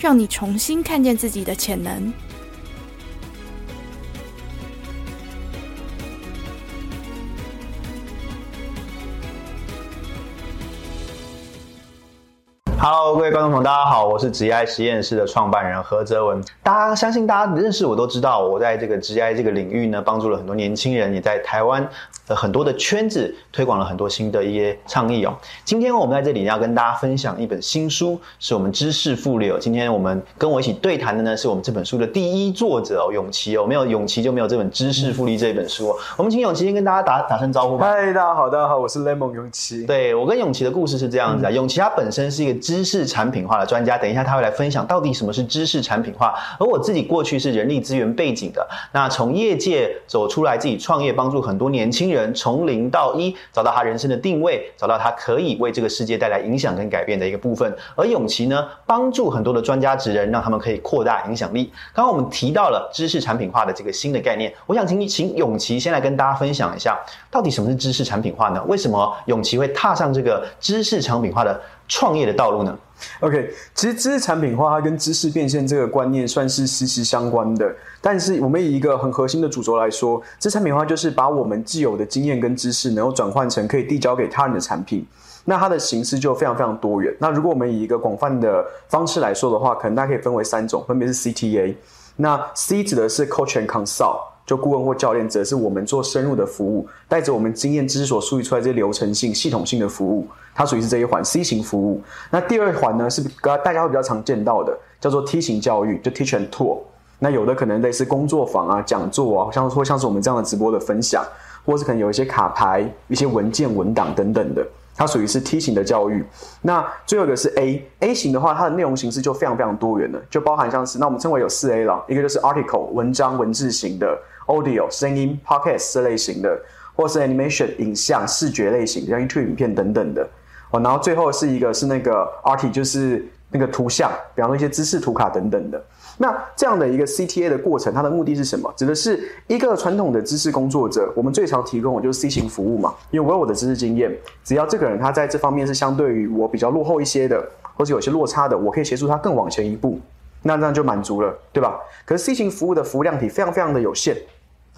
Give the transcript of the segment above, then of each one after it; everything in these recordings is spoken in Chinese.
让你重新看见自己的潜能。Hello，各位观众朋友，大家好，我是职业实验室的创办人何泽文。大家相信大家认识我都知道，我在这个职业这个领域呢，帮助了很多年轻人，也在台湾的很多的圈子推广了很多新的一些倡议哦。今天我们在这里要跟大家分享一本新书，是我们知识复利哦。今天我们跟我一起对谈的呢，是我们这本书的第一作者哦，永琪哦。没有永琪就没有这本知识复利这本书哦。我们请永琪先跟大家打打声招呼吧。嗨，大家好，大家好，我是 Lemon 永琪。对我跟永琪的故事是这样子啊，永琪他本身是一个。知识产品化的专家，等一下他会来分享到底什么是知识产品化。而我自己过去是人力资源背景的，那从业界走出来自己创业，帮助很多年轻人从零到一找到他人生的定位，找到他可以为这个世界带来影响跟改变的一个部分。而永琪呢，帮助很多的专家职人，让他们可以扩大影响力。刚刚我们提到了知识产品化的这个新的概念，我想请你请永琪先来跟大家分享一下，到底什么是知识产品化呢？为什么永琪会踏上这个知识产品化的？创业的道路呢？OK，其实知识产品化它跟知识变现这个观念算是息息相关的。但是我们以一个很核心的主轴来说，知识产品化就是把我们既有的经验跟知识，能够转换成可以递交给他人的产品。那它的形式就非常非常多元。那如果我们以一个广泛的方式来说的话，可能大家可以分为三种，分别是 CTA。那 C 指的是 Coach and Consult。就顾问或教练，则是我们做深入的服务，带着我们经验知识所梳理出来这些流程性、系统性的服务，它属于是这一环 C 型服务。那第二环呢，是大家会比较常见到的，叫做 T 型教育，就 Teach and Tour。那有的可能类似工作坊啊、讲座啊，像或像是我们这样的直播的分享，或是可能有一些卡牌、一些文件、文档等等的。它属于是 T 型的教育，那最后一个是 A A 型的话，它的内容形式就非常非常多元了，就包含像是那我们称为有四 A 了，一个就是 Article 文章文字型的，Audio 声音 Podcast 这类型的，或是 Animation 影像视觉类型，像 YouTube 影片等等的，哦，然后最后是一个是那个 Art 就是那个图像，比方说一些知识图卡等等的。那这样的一个 CTA 的过程，它的目的是什么？指的是一个传统的知识工作者，我们最常提供的就是 C 型服务嘛，因为我有我的知识经验，只要这个人他在这方面是相对于我比较落后一些的，或者有些落差的，我可以协助他更往前一步，那这样就满足了，对吧？可是 C 型服务的服务量体非常非常的有限，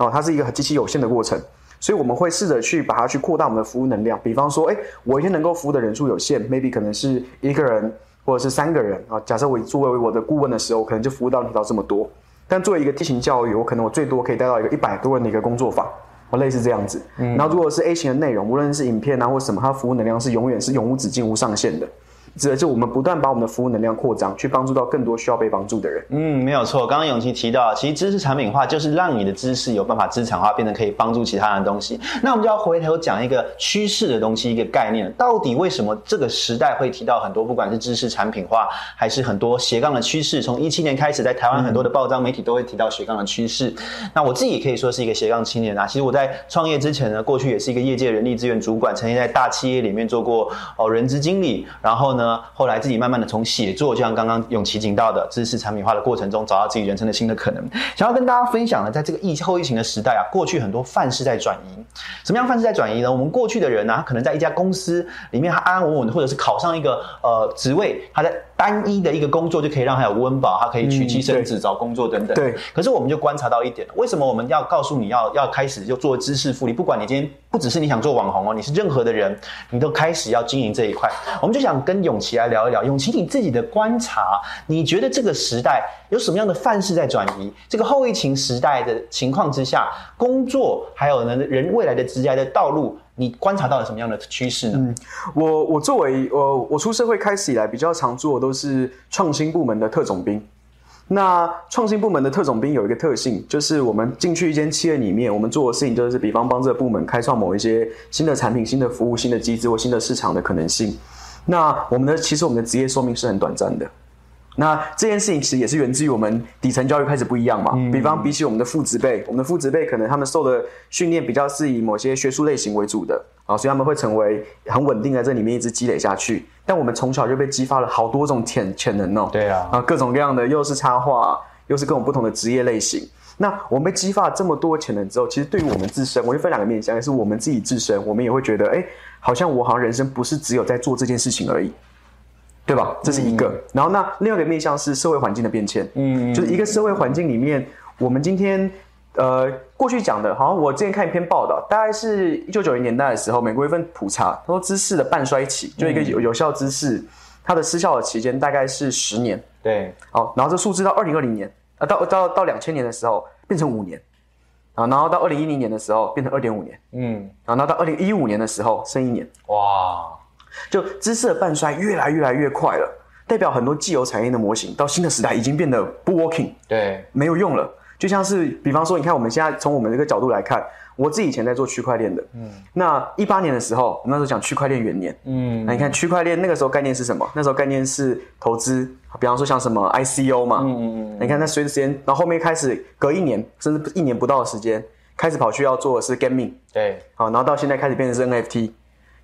哦，它是一个极其有限的过程，所以我们会试着去把它去扩大我们的服务能量，比方说，哎，我一天能够服务的人数有限，maybe 可能是一个人。或者是三个人啊，假设我作为我的顾问的时候，可能就服务到你到这么多。但作为一个 T 型教育，我可能我最多可以带到一个一百多人的一个工作坊，我类似这样子。然后如果是 A 型的内容，无论是影片啊或什么，它服务能量是永远是永无止境、无上限的。指的是我们不断把我们的服务能量扩张，去帮助到更多需要被帮助的人。嗯，没有错。刚刚永琪提到，其实知识产品化就是让你的知识有办法资产化，变成可以帮助其他人的东西。那我们就要回头讲一个趋势的东西，一个概念。到底为什么这个时代会提到很多，不管是知识产品化，还是很多斜杠的趋势？从一七年开始，在台湾很多的报章媒体都会提到斜杠的趋势。那我自己也可以说是一个斜杠青年啊。其实我在创业之前呢，过去也是一个业界人力资源主管，曾经在大企业里面做过哦人资经理，然后呢，后来自己。慢慢的从写作，就像刚刚永琪讲到的知识产品化的过程中，找到自己人生的新的可能。想要跟大家分享呢，在这个疫后疫情的时代啊，过去很多范式在转移。什么样范式在转移呢？我们过去的人呢，他可能在一家公司里面，他安安稳稳的，或者是考上一个呃职位，他在单一的一个工作就可以让他有温饱，他可以娶妻生子、找工作等等。对。可是我们就观察到一点，为什么我们要告诉你要要开始就做知识复利？不管你今天不只是你想做网红哦，你是任何的人，你都开始要经营这一块。我们就想跟永琪来聊一聊。永琪，你自己的观察，你觉得这个时代有什么样的范式在转移？这个后疫情时代的情况之下，工作还有呢人未来的职业的道路，你观察到了什么样的趋势呢？嗯，我我作为呃我出社会开始以来，比较常做的都是创新部门的特种兵。那创新部门的特种兵有一个特性，就是我们进去一间企业里面，我们做的事情就是，比方帮这个部门开创某一些新的产品、新的服务、新的机制或新的市场的可能性。那我们的其实我们的职业寿命是很短暂的，那这件事情其实也是源自于我们底层教育开始不一样嘛。比方比起我们的父子辈，我们的父子辈可能他们受的训练比较是以某些学术类型为主的啊，所以他们会成为很稳定在这里面一直积累下去。但我们从小就被激发了好多种潜潜能哦。对啊，啊，各种各样的，又是插画，又是各种不同的职业类型。那我们被激发了这么多潜能之后，其实对于我们自身，我就分两个面向，也是我们自己自身，我们也会觉得，哎，好像我好像人生不是只有在做这件事情而已。对吧？这是一个。然后那另外一个面向是社会环境的变迁，嗯，就是一个社会环境里面，我们今天呃过去讲的，好像我之前看一篇报道，大概是一九九零年代的时候，美国一份普查，他说知识的半衰期，就一个有有效知识，它的失效的期间大概是十年。对，好，然后这数字到二零二零年，啊，到到到两千年的时候变成五年，啊，然后到二零一零年的时候变成二点五年，嗯，然后到二零一五年的时候剩一年，哇。就知识的半衰越来越来越快了，代表很多既有产业的模型到新的时代已经变得不 working，对，没有用了。就像是比方说，你看我们现在从我们这个角度来看，我自己以前在做区块链的，嗯，那一八年的时候，我那时候讲区块链元年，嗯，那你看区块链那个时候概念是什么？那时候概念是投资，比方说像什么 ICO 嘛，嗯嗯。嗯，你看那随着时间，然后后面开始隔一年甚至一年不到的时间，开始跑去要做的是 gaming，对，好，然后到现在开始变成是 NFT。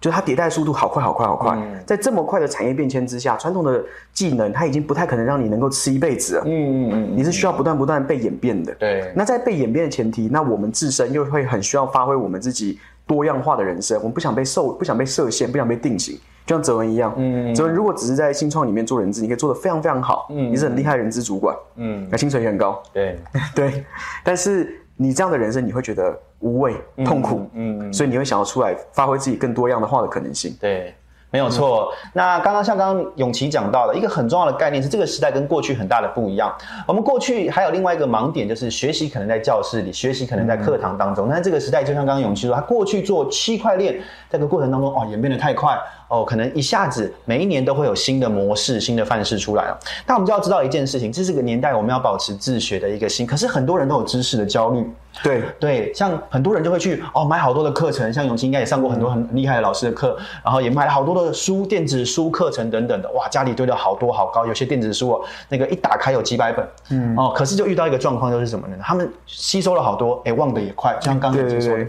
就它迭代速度好快好快好快，在这么快的产业变迁之下，传统的技能它已经不太可能让你能够吃一辈子了。嗯嗯嗯，你是需要不断不断被演变的。对。那在被演变的前提，那我们自身又会很需要发挥我们自己多样化的人生。我们不想被受，不想被设限，不想被定型，就像泽文一样。嗯。泽文如果只是在新创里面做人资，你可以做的非常非常好。嗯。你是很厉害的人资主管。嗯。那薪水也很高。对。对。但是。你这样的人生，你会觉得无味、痛苦，嗯，所以你会想要出来发挥自己更多样的化的可能性。对，没有错。那刚刚像刚刚永琪讲到的一个很重要的概念是，这个时代跟过去很大的不一样。我们过去还有另外一个盲点，就是学习可能在教室里，学习可能在课堂当中。但这个时代就像刚刚永琪说，他过去做区块链，这个过程当中哦，演变得太快。哦，可能一下子每一年都会有新的模式、新的范式出来了。但我们就要知道一件事情，这是个年代我们要保持自学的一个心。可是很多人都有知识的焦虑。对对，像很多人就会去哦买好多的课程，像永清应该也上过很多很厉害的老师的课，然后也买了好多的书、电子书课程等等的。哇，家里堆了好多好高，有些电子书哦，那个一打开有几百本。嗯哦，可是就遇到一个状况，就是什么呢？他们吸收了好多，哎，忘得也快，像刚刚永清说的，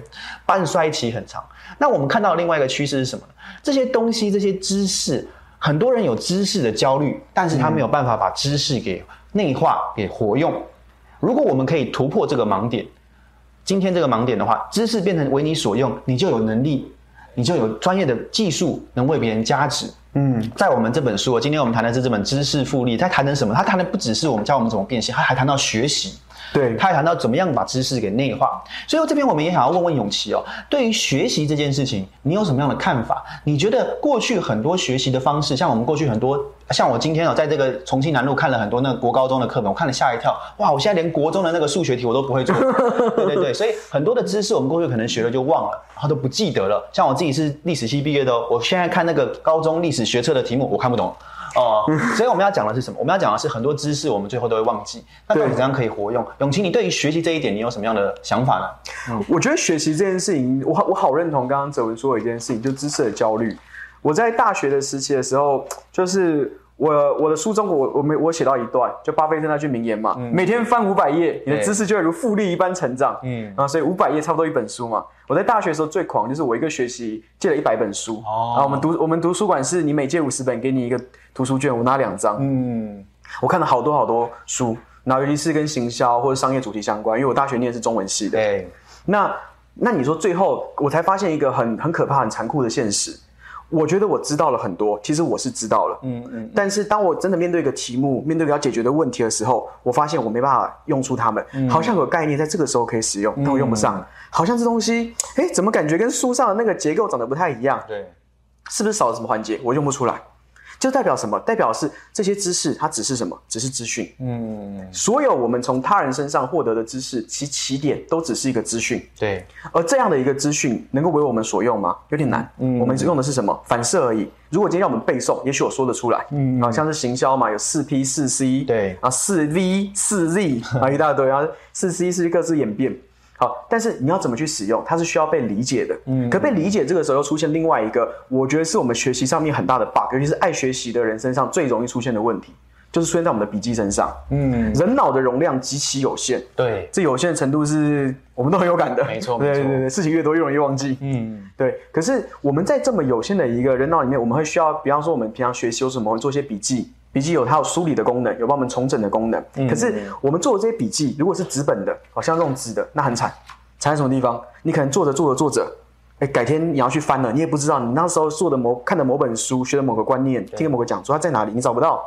半衰期很长。那我们看到另外一个趋势是什么呢？这些东西、这些知识，很多人有知识的焦虑，但是他没有办法把知识给内化、给活用。如果我们可以突破这个盲点，今天这个盲点的话，知识变成为你所用，你就有能力，你就有专业的技术，能为别人加值。嗯，在我们这本书，今天我们谈的是这本知识复利，它谈的什么？它谈的不只是我们教我们怎么变现，它还谈到学习。对，他还谈到怎么样把知识给内化，所以这边我们也想要问问永琪哦，对于学习这件事情，你有什么样的看法？你觉得过去很多学习的方式，像我们过去很多，像我今天哦，在这个重庆南路看了很多那个国高中的课本，我看了吓一跳，哇，我现在连国中的那个数学题我都不会做，对对对，所以很多的知识我们过去可能学了就忘了，然后都不记得了。像我自己是历史系毕业的，我现在看那个高中历史学测的题目，我看不懂。哦，所以我们要讲的是什么？我们要讲的是很多知识，我们最后都会忘记。那到底怎样可以活用？永琪，你对于学习这一点，你有什么样的想法呢？嗯，我觉得学习这件事情，我我好认同刚刚哲文说的一件事情，就知识的焦虑。我在大学的时期的时候，就是。我我的书中，我我没我写到一段，就巴菲特那句名言嘛，每天翻五百页，你的知识就会如复利一般成长。嗯，啊，所以五百页差不多一本书嘛。我在大学的时候最狂，就是我一个学期借了一百本书。哦，啊，我们读我们图书馆是你每借五十本，给你一个图书券，我拿两张。嗯，我看了好多好多书，然后尤其是跟行销或者商业主题相关，因为我大学念的是中文系的。对，那那你说最后我才发现一个很很可怕、很残酷的现实。我觉得我知道了很多，其实我是知道了，嗯嗯。但是当我真的面对一个题目，面对要解决的问题的时候，我发现我没办法用出它们。好像有概念在这个时候可以使用，但我用不上。好像这东西，哎，怎么感觉跟书上的那个结构长得不太一样？对，是不是少了什么环节？我用不出来。就代表什么？代表是这些知识，它只是什么？只是资讯。嗯，所有我们从他人身上获得的知识，其起点都只是一个资讯。对。而这样的一个资讯，能够为我们所用吗？有点难。嗯。我们只用的是什么？反射而已。如果今天要我们背诵，也许我说得出来。嗯。啊，像是行销嘛，有四 P 四 C。对。啊，四 V 四 Z 啊，一大堆啊，四 C 是各自演变。好，但是你要怎么去使用，它是需要被理解的。嗯，可被理解这个时候又出现另外一个，我觉得是我们学习上面很大的 bug，尤其是爱学习的人身上最容易出现的问题，就是出现在我们的笔记身上。嗯，人脑的容量极其有限，对，这有限的程度是我们都很有感的。没错没错对对对，事情越多越容易忘记。嗯，对，可是我们在这么有限的一个人脑里面，我们会需要，比方说我们平常学习有什么，我们做一些笔记，笔记有它有梳理的功能，有帮我们重整的功能。可是我们做的这些笔记，如果是纸本的，好像这种纸的，那很惨，惨在什么地方？你可能做着做着做着，哎，改天你要去翻了，你也不知道你那时候做的某看的某本书，学的某个观念，听的某个讲座，它在哪里，你找不到，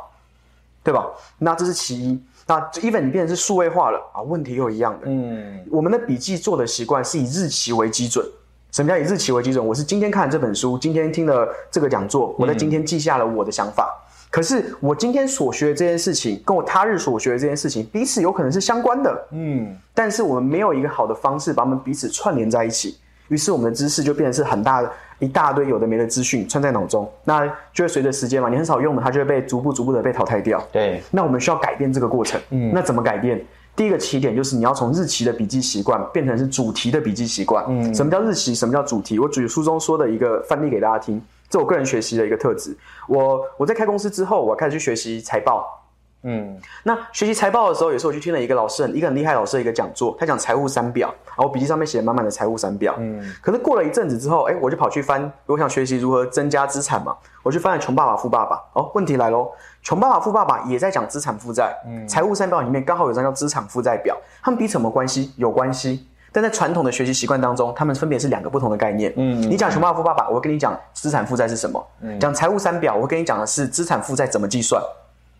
对吧？那这是其一。那 even 你变成是数位化了啊，问题又一样的。嗯，我们的笔记做的习惯是以日期为基准。什么叫以日期为基准？我是今天看了这本书，今天听了这个讲座，我在今天记下了我的想法。可是我今天所学的这件事情，跟我他日所学的这件事情，彼此有可能是相关的。嗯，但是我们没有一个好的方式把我们彼此串联在一起，于是我们的知识就变成是很大的一大堆有的没的资讯串在脑中，那就会随着时间嘛，你很少用的，它就会被逐步逐步的被淘汰掉。对，那我们需要改变这个过程。嗯，那怎么改变？第一个起点就是你要从日期的笔记习惯变成是主题的笔记习惯。嗯，什么叫日期？什么叫主题？我举书中说的一个范例给大家听，这我个人学习的一个特质。我我在开公司之后，我开始去学习财报。嗯，那学习财报的时候，也是我去听了一个老师很一个很厉害老师的一个讲座，他讲财务三表，然后我笔记上面写了满满的财务三表。嗯，可是过了一阵子之后，哎，我就跑去翻，我想学习如何增加资产嘛，我去翻了《穷爸爸富爸爸》。哦，问题来喽，《穷爸爸富爸爸》也在讲资产负债，嗯，财务三表里面刚好有张叫资产负债表，他们彼此有没有关系？有关系。但在传统的学习习惯当中，他们分别是两个不同的概念。嗯，你讲穷爸爸富爸爸，我会跟你讲资产负债是什么；讲财务三表，我会跟你讲的是资产负债怎么计算。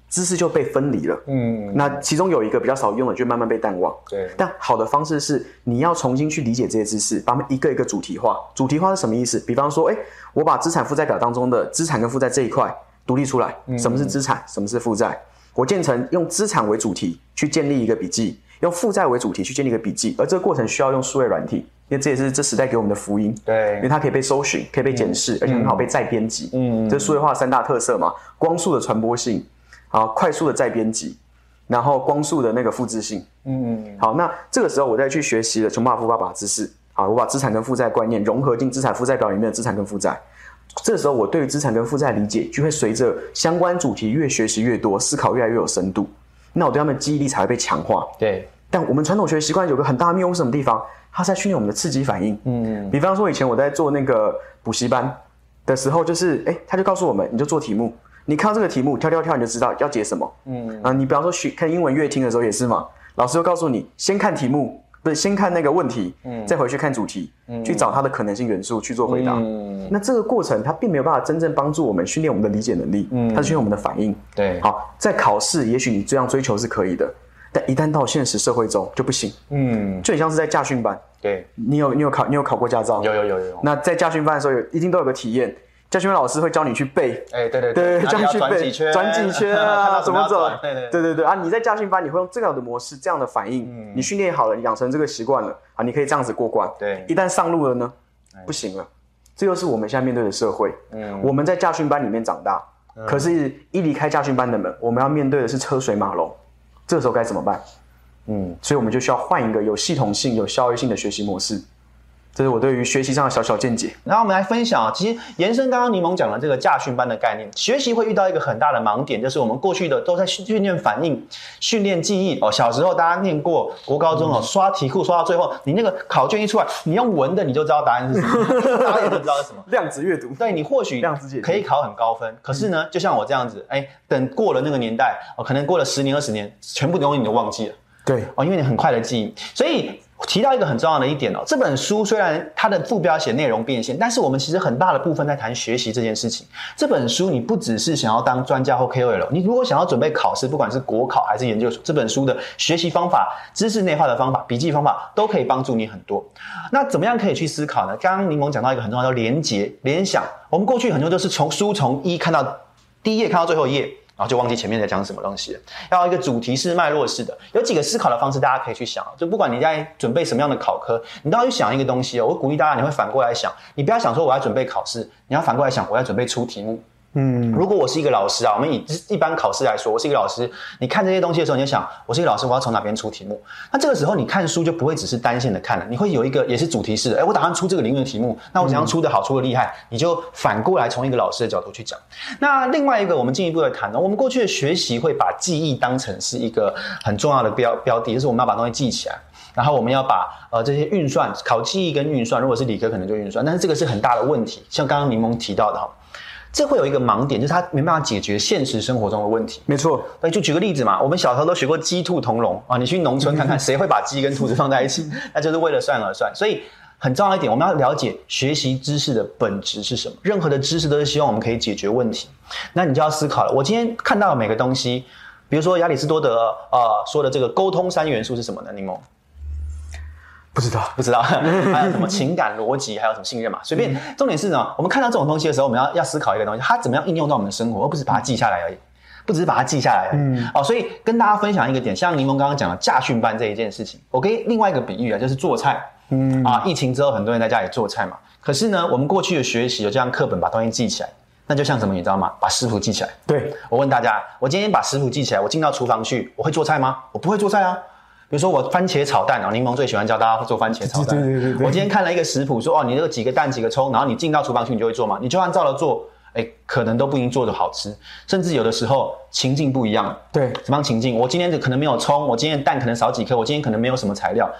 知识就被分离了。嗯，那其中有一个比较少用的，就慢慢被淡忘。对，但好的方式是你要重新去理解这些知识，把它们一个一个主题化。主题化是什么意思？比方说，哎，我把资产负债表当中的资产跟负债这一块独立出来，什么是资产，什么是负债？我建成用资产为主题去建立一个笔记，用负债为主题去建立一个笔记，而这个过程需要用数位软体，因为这也是这时代给我们的福音。对因为它可以被搜寻，可以被检视，而且很好被再编辑。嗯，这是数位化三大特色嘛，光速的传播性。啊，快速的再编辑，然后光速的那个复制性。嗯，好，那这个时候我再去学习了穷爸爸富爸爸知识。好，我把资产跟负债观念融合进资产负债表里面的资产跟负债。这时候我对于资产跟负债理解就会随着相关主题越学习越多，思考越来越有深度。那我对他们记忆力才会被强化。对，但我们传统学习惯有个很大的谬误，什么地方？它在训练我们的刺激反应。嗯，比方说以前我在做那个补习班的时候，就是哎，他就告诉我们，你就做题目。你看到这个题目，跳跳跳，你就知道要解什么。嗯啊，你比方说学看英文乐听的时候也是嘛，老师就告诉你，先看题目，不是先看那个问题，嗯，再回去看主题，嗯，去找它的可能性元素去做回答。嗯，那这个过程它并没有办法真正帮助我们训练我们的理解能力，嗯，它是训练我们的反应。对，好，在考试也许你这样追求是可以的，但一旦到现实社会中就不行。嗯，就很像是在驾训班，对你有你有考你有考过驾照？有有有有。那在驾训班的时候有一定都有个体验。教训老师会教你去背，哎，对对对，教你去背转几圈啊，怎么走？对对对对对啊！你在驾训班你会用这样的模式，这样的反应，你训练好了，你养成这个习惯了啊，你可以这样子过关。对，一旦上路了呢，不行了。这又是我们现在面对的社会。嗯，我们在驾训班里面长大，可是一离开驾训班的门，我们要面对的是车水马龙。这时候该怎么办？嗯，所以我们就需要换一个有系统性、有效率性的学习模式。这是我对于学习上的小小见解。然后我们来分享啊，其实延伸刚刚柠檬讲的这个驾训班的概念，学习会遇到一个很大的盲点，就是我们过去的都在训练反应、训练记忆哦。小时候大家念过国高中哦，刷题库刷到最后，你那个考卷一出来，你用闻的你就知道答案是什么，答案就知道是什么。量子阅读，对你或许量子解可以考很高分，可是呢，就像我这样子，哎，等过了那个年代哦，可能过了十年二十年，全部东西你都忘记了。对哦，因为你很快的记忆，所以提到一个很重要的一点哦，这本书虽然它的副标写内容变现，但是我们其实很大的部分在谈学习这件事情。这本书你不只是想要当专家或 KOL，你如果想要准备考试，不管是国考还是研究所，这本书的学习方法、知识内化的方法、笔记方法都可以帮助你很多。那怎么样可以去思考呢？刚刚柠檬讲到一个很重要的连结、联想，我们过去很多都是从书从一看到第一页看到最后一页。然后就忘记前面在讲什么东西了。要一个主题是、脉络式的，有几个思考的方式，大家可以去想。就不管你在准备什么样的考科，你都要去想一个东西哦。我鼓励大家，你会反过来想，你不要想说我要准备考试，你要反过来想我要准备出题目。嗯，如果我是一个老师啊，我们以一般考试来说，我是一个老师，你看这些东西的时候，你就想，我是一个老师，我要从哪边出题目？那这个时候你看书就不会只是单线的看了，你会有一个也是主题式的。哎，我打算出这个领域的题目，那我怎样出的好，出的厉害？你就反过来从一个老师的角度去讲。那另外一个，我们进一步来谈呢，我们过去的学习会把记忆当成是一个很重要的标标的，就是我们要把东西记起来，然后我们要把呃这些运算考记忆跟运算，如果是理科可能就运算，但是这个是很大的问题，像刚刚柠檬提到的哈。这会有一个盲点，就是他没办法解决现实生活中的问题。没错，那就举个例子嘛，我们小时候都学过鸡兔同笼啊，你去农村看看，谁会把鸡跟兔子放在一起？那就是为了算而算。所以很重要一点，我们要了解学习知识的本质是什么。任何的知识都是希望我们可以解决问题。那你就要思考了，我今天看到的每个东西，比如说亚里士多德啊说的这个沟通三元素是什么呢？柠檬。不知道，不知道，还有什么情感逻辑，还有什么信任嘛？随便，重点是呢，我们看到这种东西的时候，我们要要思考一个东西，它怎么样应用到我们的生活，而不是把它记下来而已，不只是把它记下来而已。嗯，哦，所以跟大家分享一个点，像柠檬刚刚讲的驾训班这一件事情，我给另外一个比喻啊，就是做菜。嗯，啊，疫情之后很多人在家里做菜嘛，可是呢，我们过去的学习有这样课本把东西记起来，那就像什么，你知道吗？把食谱记起来。对，我问大家，我今天把食谱记起来，我进到厨房去，我会做菜吗？我不会做菜啊。比如说我番茄炒蛋啊，柠檬最喜欢教大家做番茄炒蛋。对对对对。我今天看了一个食谱，说哦，你这个几个蛋几个葱，然后你进到厨房去，你就会做嘛。你就按照了做，哎，可能都不一定做的好吃，甚至有的时候情境不一样。对，什么样情境？我今天可能没有葱，我今天蛋可能少几颗，我今天可能没有什么材料。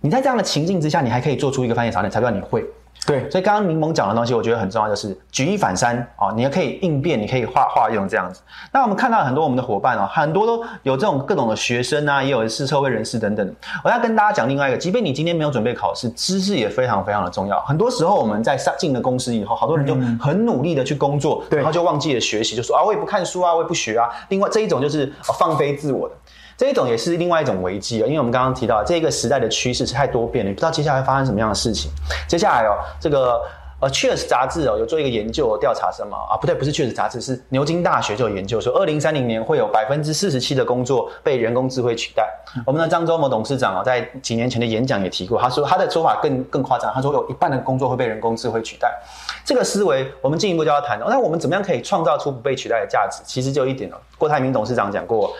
你在这样的情境之下，你还可以做出一个番茄炒蛋，才不道你会。对，所以刚刚柠檬讲的东西，我觉得很重要，就是举一反三哦，你也可以应变，你可以化化用这样子。那我们看到很多我们的伙伴哦，很多都有这种各种的学生啊，也有是社会人士等等。我要跟大家讲另外一个，即便你今天没有准备考试，知识也非常非常的重要。很多时候我们在上进了公司以后，好多人就很努力的去工作，然后就忘记了学习，就说啊，我也不看书啊，我也不学啊。另外这一种就是放飞自我的。这一种也是另外一种危机啊，因为我们刚刚提到这个时代的趋势是太多变了，你不知道接下来发生什么样的事情。接下来哦，这个呃《确实杂志哦有做一个研究调查什么啊？不对，不是《确实杂志，是牛津大学就有研究说，二零三零年会有百分之四十七的工作被人工智慧取代。我们的张忠谋董事长啊，在几年前的演讲也提过，他说他的说法更更夸张，他说有一半的工作会被人工智慧取代。这个思维我们进一步就要谈，那我们怎么样可以创造出不被取代的价值？其实就一点了，郭台铭董事长讲过。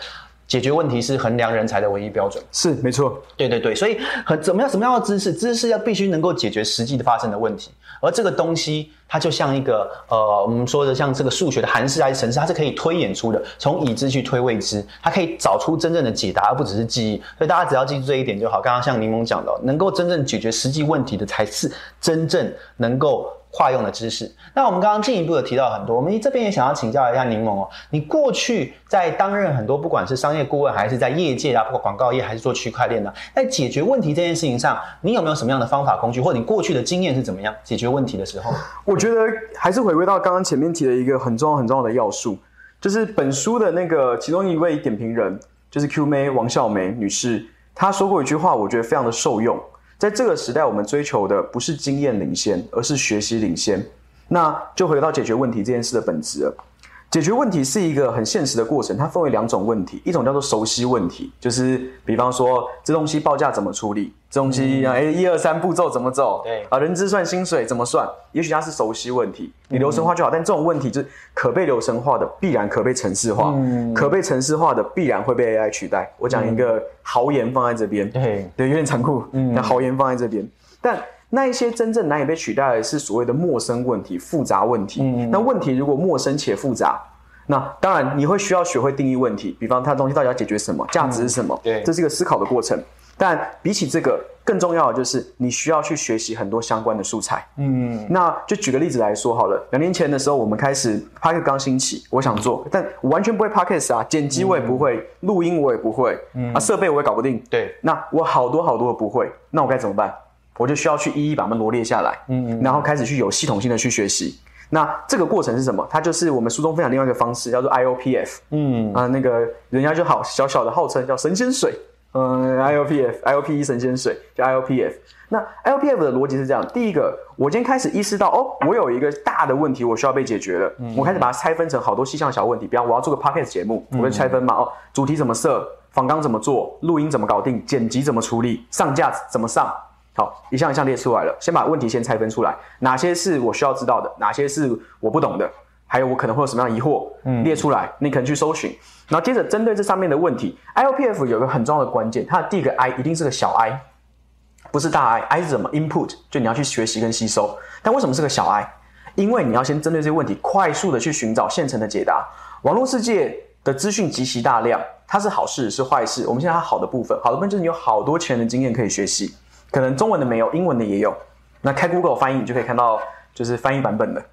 解决问题是衡量人才的唯一标准，是没错。对对对，所以很怎么样什么样的知识？知识要必须能够解决实际的发生的问题，而这个东西它就像一个呃，我们说的像这个数学的函式还是程式，它是可以推演出的，从已知去推未知，它可以找出真正的解答，而不只是记忆。所以大家只要记住这一点就好。刚刚像柠檬讲的，能够真正解决实际问题的，才是真正能够。化用的知识，那我们刚刚进一步的提到很多，我们这边也想要请教一下柠檬哦，你过去在担任很多不管是商业顾问还是在业界啊，包括广告业还是做区块链的，在解决问题这件事情上，你有没有什么样的方法工具，或者你过去的经验是怎么样解决问题的时候？我觉得还是回归到刚刚前面提的一个很重要很重要的要素，就是本书的那个其中一位点评人，就是 Q 妹王笑梅女士，她说过一句话，我觉得非常的受用。在这个时代，我们追求的不是经验领先，而是学习领先。那就回到解决问题这件事的本质了。解决问题是一个很现实的过程，它分为两种问题，一种叫做熟悉问题，就是比方说这东西报价怎么处理，这东西哎一二三步骤怎么走，对啊，人资算薪水怎么算，也许它是熟悉问题，你流程化就好。但这种问题就是可被流程化的，必然可被程式化，可被程式化的必然会被 AI 取代。我讲一个豪言放在这边，对对，有点残酷，那豪言放在这边，但。那一些真正难以被取代的是所谓的陌生问题、复杂问题。嗯，那问题如果陌生且复杂，那当然你会需要学会定义问题。比方它的东西到底要解决什么，价值是什么？对，这是一个思考的过程。但比起这个，更重要的就是你需要去学习很多相关的素材。嗯，那就举个例子来说好了。两年前的时候，我们开始 p o c a s t 刚兴起，我想做，但我完全不会 p o c a s t 啊，剪辑我也不会，录音我也不会，啊，设备我也搞不定。对，那我好多好多的不会，那我该怎么办？我就需要去一一把它们罗列下来，嗯，然后开始去有系统性的去学习。那这个过程是什么？它就是我们书中分享另外一个方式，叫做 IOPF，嗯啊，那个人家就好小小的号称叫神仙水，嗯，IOPF，IOP 神仙水叫 IOPF。那 IOPF 的逻辑是这样：第一个，我今天开始意识到，哦，我有一个大的问题，我需要被解决了。我开始把它拆分成好多细项小问题，比方我要做个 podcast 节目，我会拆分嘛，哦，主题怎么设，访纲怎么做，录音怎么搞定，剪辑怎么处理，上架怎么上。好，一项一项列出来了。先把问题先拆分出来，哪些是我需要知道的，哪些是我不懂的，还还有我可能会有什么样的疑惑，嗯，列出来，你可能去搜寻，然后接着针对这上面的问题，IOPF 有个很重要的关键，它的第一个 I 一定是个小 i，不是大 I，I 是什么？Input 就你要去学习跟吸收，但为什么是个小 i？因为你要先针对这些问题，快速的去寻找现成的解答。网络世界的资讯极其大量，它是好事是坏事？我们现在它好的部分，好的部分就是你有好多前人的经验可以学习，可能中文的没有，英文的也有。那开 Google 翻译，你就可以看到就是翻译版本的，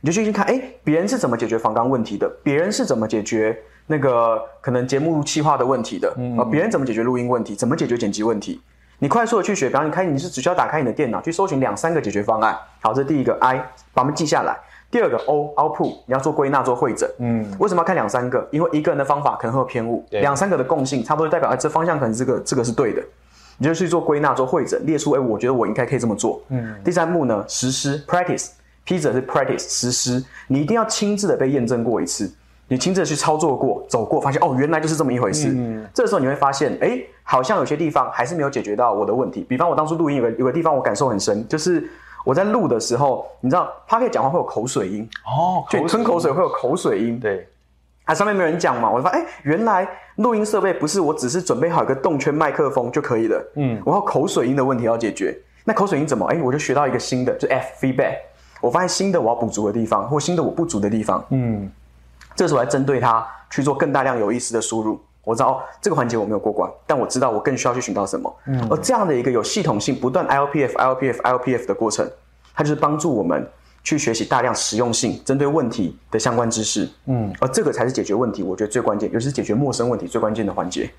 你就去看，哎，别人是怎么解决防刚问题的？别人是怎么解决那个可能节目企划的问题的？啊，别人怎么解决录音问题？怎么解决剪辑问题？你快速的去学，比方你开，你是只需要打开你的电脑去搜寻两三个解决方案。好，这是第一个 I，把它们记下来。第二个 O，Output，你要做归纳、做会诊。嗯，为什么要看两三个？因为一个人的方法可能会有偏误，两三个的共性差不多代表，哎，这方向可能这个这个是对的。你就去做归纳、做会诊，列出，哎，我觉得我应该可以这么做。嗯。第三步呢，实施 Practice，P 者是 Practice 实施，你一定要亲自的被验证过一次。你亲自去操作过、走过，发现哦，原来就是这么一回事。嗯，这时候你会发现，哎，好像有些地方还是没有解决到我的问题。比方我当初录音有个有个地方我感受很深，就是我在录的时候，你知道他可以讲话会有口水音哦，就吞口水会有口水音。对，它上面没有人讲嘛，我就发现，哎，原来录音设备不是我只是准备好一个动圈麦克风就可以了。嗯，我要口水音的问题要解决。那口水音怎么？哎，我就学到一个新的，就 F feedback。我发现新的我要补足的地方，或新的我不足的地方。嗯。这时候来针对它去做更大量有意思的输入，我知道这个环节我没有过关，但我知道我更需要去寻到什么。嗯，而这样的一个有系统性、不断 ILPF、ILPF、ILPF 的过程，它就是帮助我们。去学习大量实用性、针对问题的相关知识，嗯，而这个才是解决问题，我觉得最关键，尤其是解决陌生问题最关键的环节。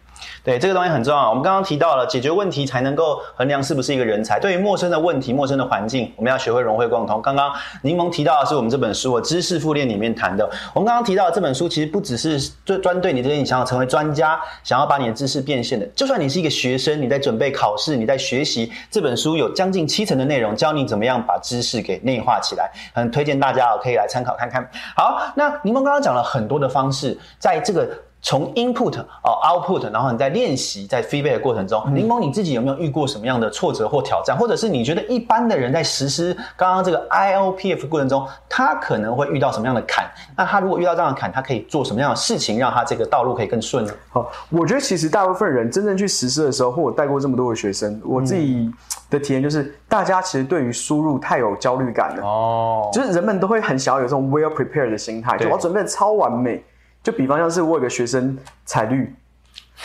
对，这个东西很重要。我们刚刚提到了，解决问题才能够衡量是不是一个人才。对于陌生的问题、陌生的环境，我们要学会融会贯通。刚刚柠檬提到的是我们这本书《我知识复练》里面谈的。我们刚刚提到的这本书，其实不只是专专对你这些你想要成为专家、想要把你的知识变现的。就算你是一个学生，你在准备考试，你在学习，这本书有将近七成的内容教你怎么样把知识给内化起来。很推荐大家可以来参考看看。好，那柠檬刚刚讲了很多的方式，在这个。从 input 哦 output，然后你在练习在 feedback 的过程中，柠檬你自己有没有遇过什么样的挫折或挑战，或者是你觉得一般的人在实施刚刚这个 IOPF 过程中，他可能会遇到什么样的坎？那他如果遇到这样的坎，他可以做什么样的事情，让他这个道路可以更顺呢？好，我觉得其实大部分人真正去实施的时候，或我带过这么多的学生，我自己的体验就是，大家其实对于输入太有焦虑感了哦，就是人们都会很想要有这种 well prepared 的心态，就我准备的超完美。就比方像是我有个学生彩绿，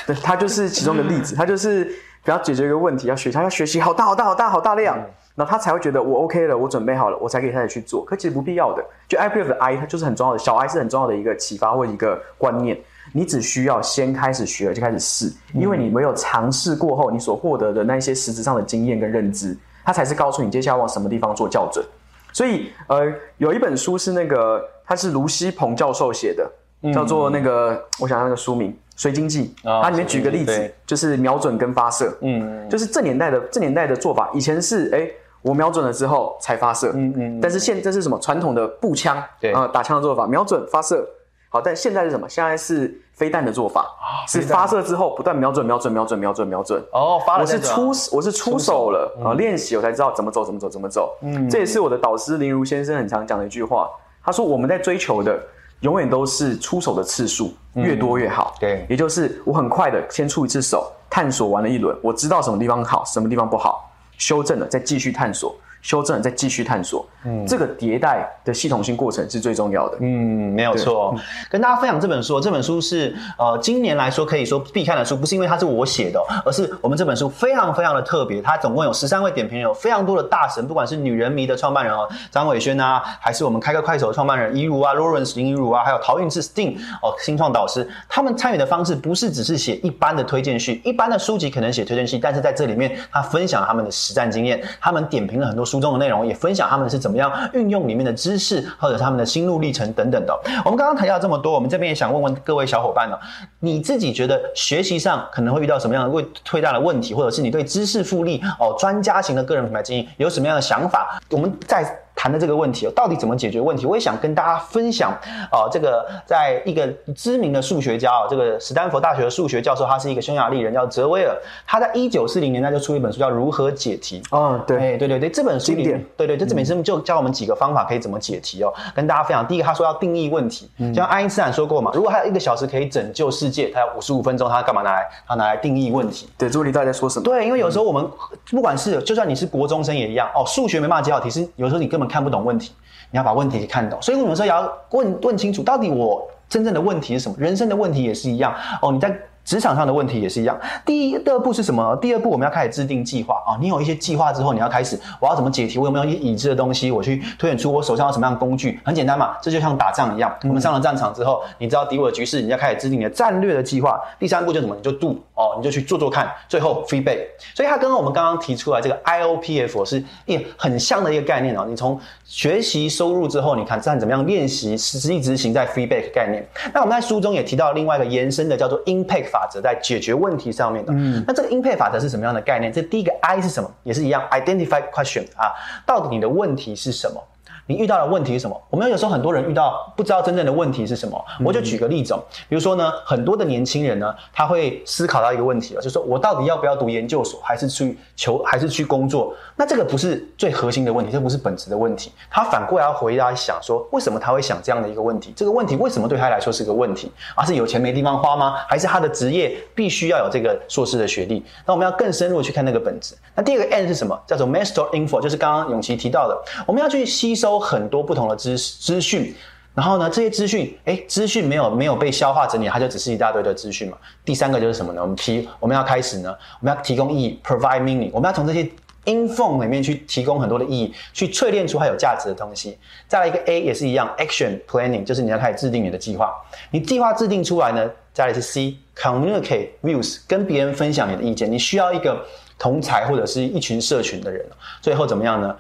对他就是其中的例子。他就是比方解决一个问题，要学他要学习好大好大好大好大量，然后他才会觉得我 OK 了，我准备好了，我才可以开始去做。可其实不必要的，就 IPF 的 I 它就是很重要的，小 I 是很重要的一个启发或一个观念。你只需要先开始学就开始试，因为你没有尝试过后，你所获得的那一些实质上的经验跟认知，它才是告诉你接下来往什么地方做校准。所以呃，有一本书是那个他是卢锡鹏教授写的。叫做那个，我想那个书名《水经济》，它里面举个例子，就是瞄准跟发射，嗯，就是这年代的这年代的做法，以前是哎，我瞄准了之后才发射，嗯嗯，但是现在是什么？传统的步枪，对。啊，打枪的做法，瞄准发射，好，但现在是什么？现在是飞弹的做法，是发射之后不断瞄准，瞄准，瞄准，瞄准，瞄准，哦，发我是出我是出手了啊，练习我才知道怎么走，怎么走，怎么走，嗯，这也是我的导师林如先生很常讲的一句话，他说我们在追求的。永远都是出手的次数越多越好，对，也就是我很快的先出一次手，探索完了一轮，我知道什么地方好，什么地方不好，修正了再继续探索。修正，再继续探索。嗯，这个迭代的系统性过程是最重要的。嗯，没有错。跟大家分享这本书，这本书是呃，今年来说可以说必看的书，不是因为它是我写的，而是我们这本书非常非常的特别。它总共有十三位点评人，有非常多的大神，不管是女人迷的创办人哦，张伟轩啊，还是我们开个快手的创办人一如啊，Lawrence 林一如啊，还有陶运志 Sting 哦，新创导师，他们参与的方式不是只是写一般的推荐序，一般的书籍可能写推荐序，但是在这里面，他分享他们的实战经验，他们点评了很多。书中的内容也分享他们是怎么样运用里面的知识，或者他们的心路历程等等的。我们刚刚谈到这么多，我们这边也想问问各位小伙伴呢，你自己觉得学习上可能会遇到什么样的会最大的问题，或者是你对知识复利哦专家型的个人品牌经营有什么样的想法？我们在。谈的这个问题哦，到底怎么解决问题？我也想跟大家分享啊，这个在一个知名的数学家啊，这个史丹佛大学的数学教授，他是一个匈牙利人，叫泽威尔。他在一九四零年代就出一本书，叫《如何解题》。哦，对，哎，对对对，这本书里面，对对，这这本书就教我们几个方法，可以怎么解题哦，跟大家分享。第一个，他说要定义问题，像爱因斯坦说过嘛，如果他有一个小时可以拯救世界，他有五十五分钟，他干嘛拿来？他拿来定义问题。对，这里大家在说什么？对，因为有时候我们不管是就算你是国中生也一样哦，数学没办法解好题，是有时候你根本看不懂问题，你要把问题给看懂。所以我们说要问问清楚，到底我真正的问题是什么？人生的问题也是一样哦，你在。职场上的问题也是一样。第一、第二步是什么？第二步我们要开始制定计划啊！你有一些计划之后，你要开始我要怎么解题？我有没有一些已知的东西？我去推演出我手上有什么样的工具？很简单嘛，这就像打仗一样。我们上了战场之后，你知道敌我的局势，你要开始制定你的战略的计划。第三步就什么？你就 do 哦，你就去做做看。最后 feedback。所以它跟我们刚刚提出来这个 IOPF 是一很像的一个概念哦。你从学习收入之后，你看这样怎么样练习实际执行在 feedback 概念。那我们在书中也提到另外一个延伸的叫做 impact 法则，在解决。问题上面的，嗯，那这个音配法则是什么样的概念？这第一个 I 是什么？也是一样，identify question 啊，到底你的问题是什么？你遇到的问题是什么？我们有时候很多人遇到不知道真正的问题是什么。我就举个例子，比如说呢，很多的年轻人呢，他会思考到一个问题了，就是说我到底要不要读研究所，还是去求，还是去工作？那这个不是最核心的问题，这不是本质的问题。他反过来要回答想说，为什么他会想这样的一个问题？这个问题为什么对他来说是个问题？而是有钱没地方花吗？还是他的职业必须要有这个硕士的学历？那我们要更深入去看那个本质。那第二个 N 是什么？叫做 Master Info，就是刚刚永琪提到的，我们要去吸收。很多不同的资资讯，然后呢，这些资讯，哎，资讯没有没有被消化整理，它就只是一大堆的资讯嘛。第三个就是什么呢？我们提我们要开始呢，我们要提供意义，provide meaning。我们要从这些 inform 里面去提供很多的意义，去淬炼出它有价值的东西。再来一个 A 也是一样，action planning，就是你要开始制定你的计划。你计划制定出来呢，再来是 C，communicate views，跟别人分享你的意见。你需要一个同才或者是一群社群的人。最后怎么样呢？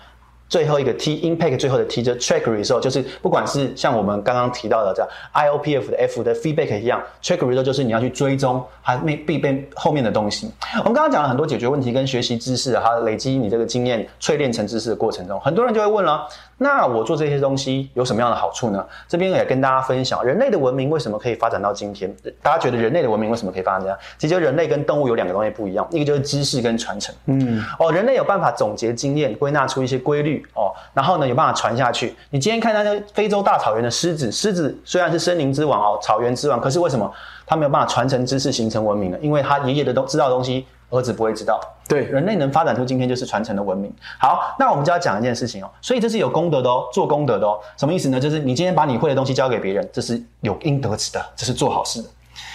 最后一个 T impact 最后的 T 就 track result，就是不管是像我们刚刚提到的这 IOPF 的 F 的 feedback 一样，track result 就是你要去追踪还没必备后面的东西。我们刚刚讲了很多解决问题跟学习知识，它累积你这个经验淬炼成知识的过程中，很多人就会问了。那我做这些东西有什么样的好处呢？这边也跟大家分享，人类的文明为什么可以发展到今天？大家觉得人类的文明为什么可以发展这样？其实人类跟动物有两个东西不一样，一个就是知识跟传承。嗯，哦，人类有办法总结经验，归纳出一些规律哦，然后呢有办法传下去。你今天看那个非洲大草原的狮子，狮子虽然是森林之王哦，草原之王，可是为什么它没有办法传承知识，形成文明呢？因为它爷爷的东知道的东西。儿子不会知道，对，人类能发展出今天就是传承的文明。好，那我们就要讲一件事情哦，所以这是有功德的哦，做功德的哦，什么意思呢？就是你今天把你会的东西交给别人，这是有应得之的，这是做好事的。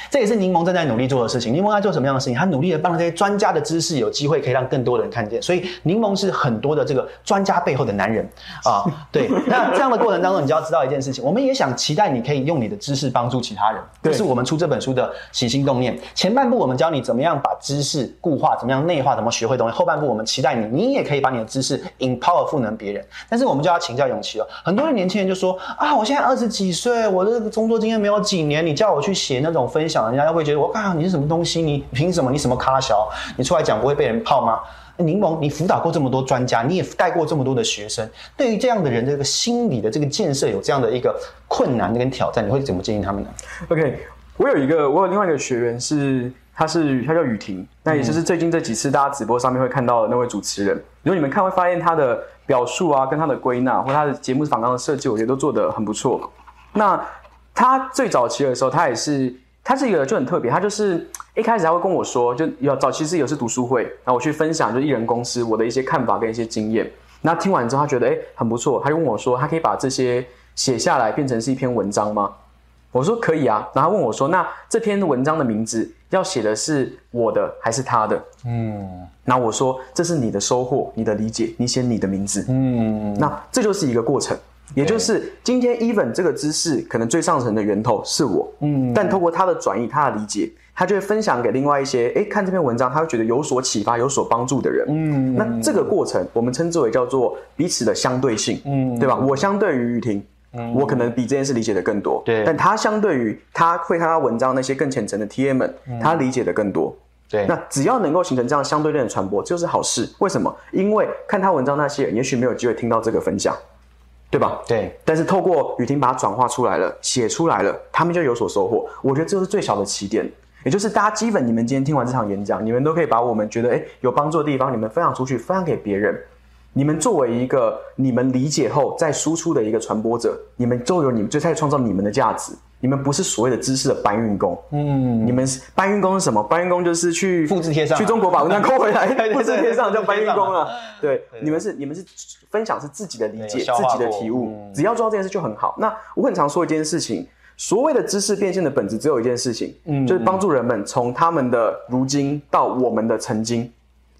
这也是柠檬正在努力做的事情。柠檬在做什么样的事情？他努力的帮这些专家的知识有机会可以让更多的人看见。所以柠檬是很多的这个专家背后的男人啊。对，那这样的过程当中，你就要知道一件事情。我们也想期待你可以用你的知识帮助其他人。这是我们出这本书的起心动念。前半部我们教你怎么样把知识固化，怎么样内化，怎么学会东西。后半部我们期待你，你也可以把你的知识 empower 赋能别人。但是我们就要请教勇气了。很多的年轻人就说啊，我现在二十几岁，我的工作经验没有几年，你叫我去写那种分享，人家会觉得我。啊！你是什么东西？你凭什么？你什么咖小？你出来讲不会被人泡吗？柠檬，你辅导过这么多专家，你也带过这么多的学生，对于这样的人的这个心理的这个建设有这样的一个困难跟挑战，你会怎么建议他们呢？OK，我有一个，我有另外一个学员是，他是他叫雨婷，那也就是最近这几次大家直播上面会看到的那位主持人。如果你们看会发现他的表述啊，跟他的归纳或他的节目访纲的设计，我觉得都做得很不错。那他最早期的时候，他也是。他是一个就很特别，他就是一开始他会跟我说，就要早期是有是读书会，然后我去分享就艺人公司我的一些看法跟一些经验。那听完之后，他觉得哎很不错，他就问我说，他可以把这些写下来变成是一篇文章吗？我说可以啊。然后他问我说，那这篇文章的名字要写的是我的还是他的？嗯。那我说这是你的收获，你的理解，你写你的名字。嗯。那这就是一个过程。也就是今天，even 这个知识可能最上层的源头是我，嗯，但透过他的转移，他的理解，他就会分享给另外一些，哎，看这篇文章，他会觉得有所启发、有所帮助的人，嗯，那这个过程我们称之为叫做彼此的相对性，嗯，对吧？我相对于雨婷，嗯，我可能比这件事理解的更多，对，但他相对于他会看他文章那些更浅层的 T M 们，他理解的更多，对，那只要能够形成这样相对论的传播，就是好事。为什么？因为看他文章那些人，也许没有机会听到这个分享。对吧？对，但是透过雨婷把它转化出来了，写出来了，他们就有所收获。我觉得这是最小的起点，也就是大家基本你们今天听完这场演讲，你们都可以把我们觉得诶有帮助的地方，你们分享出去，分享给别人。你们作为一个你们理解后再输出的一个传播者，你们就有你们就在创造你们的价值。你们不是所谓的知识的搬运工，嗯，你们是搬运工是什么？搬运工就是去复制贴上，去中国把文章抠回来，复制贴上叫搬运工了。对，你们是你们是分享是自己的理解，自己的体悟，只要做到这件事就很好。那我很常说一件事情，所谓的知识变现的本质只有一件事情，嗯，就是帮助人们从他们的如今到我们的曾经，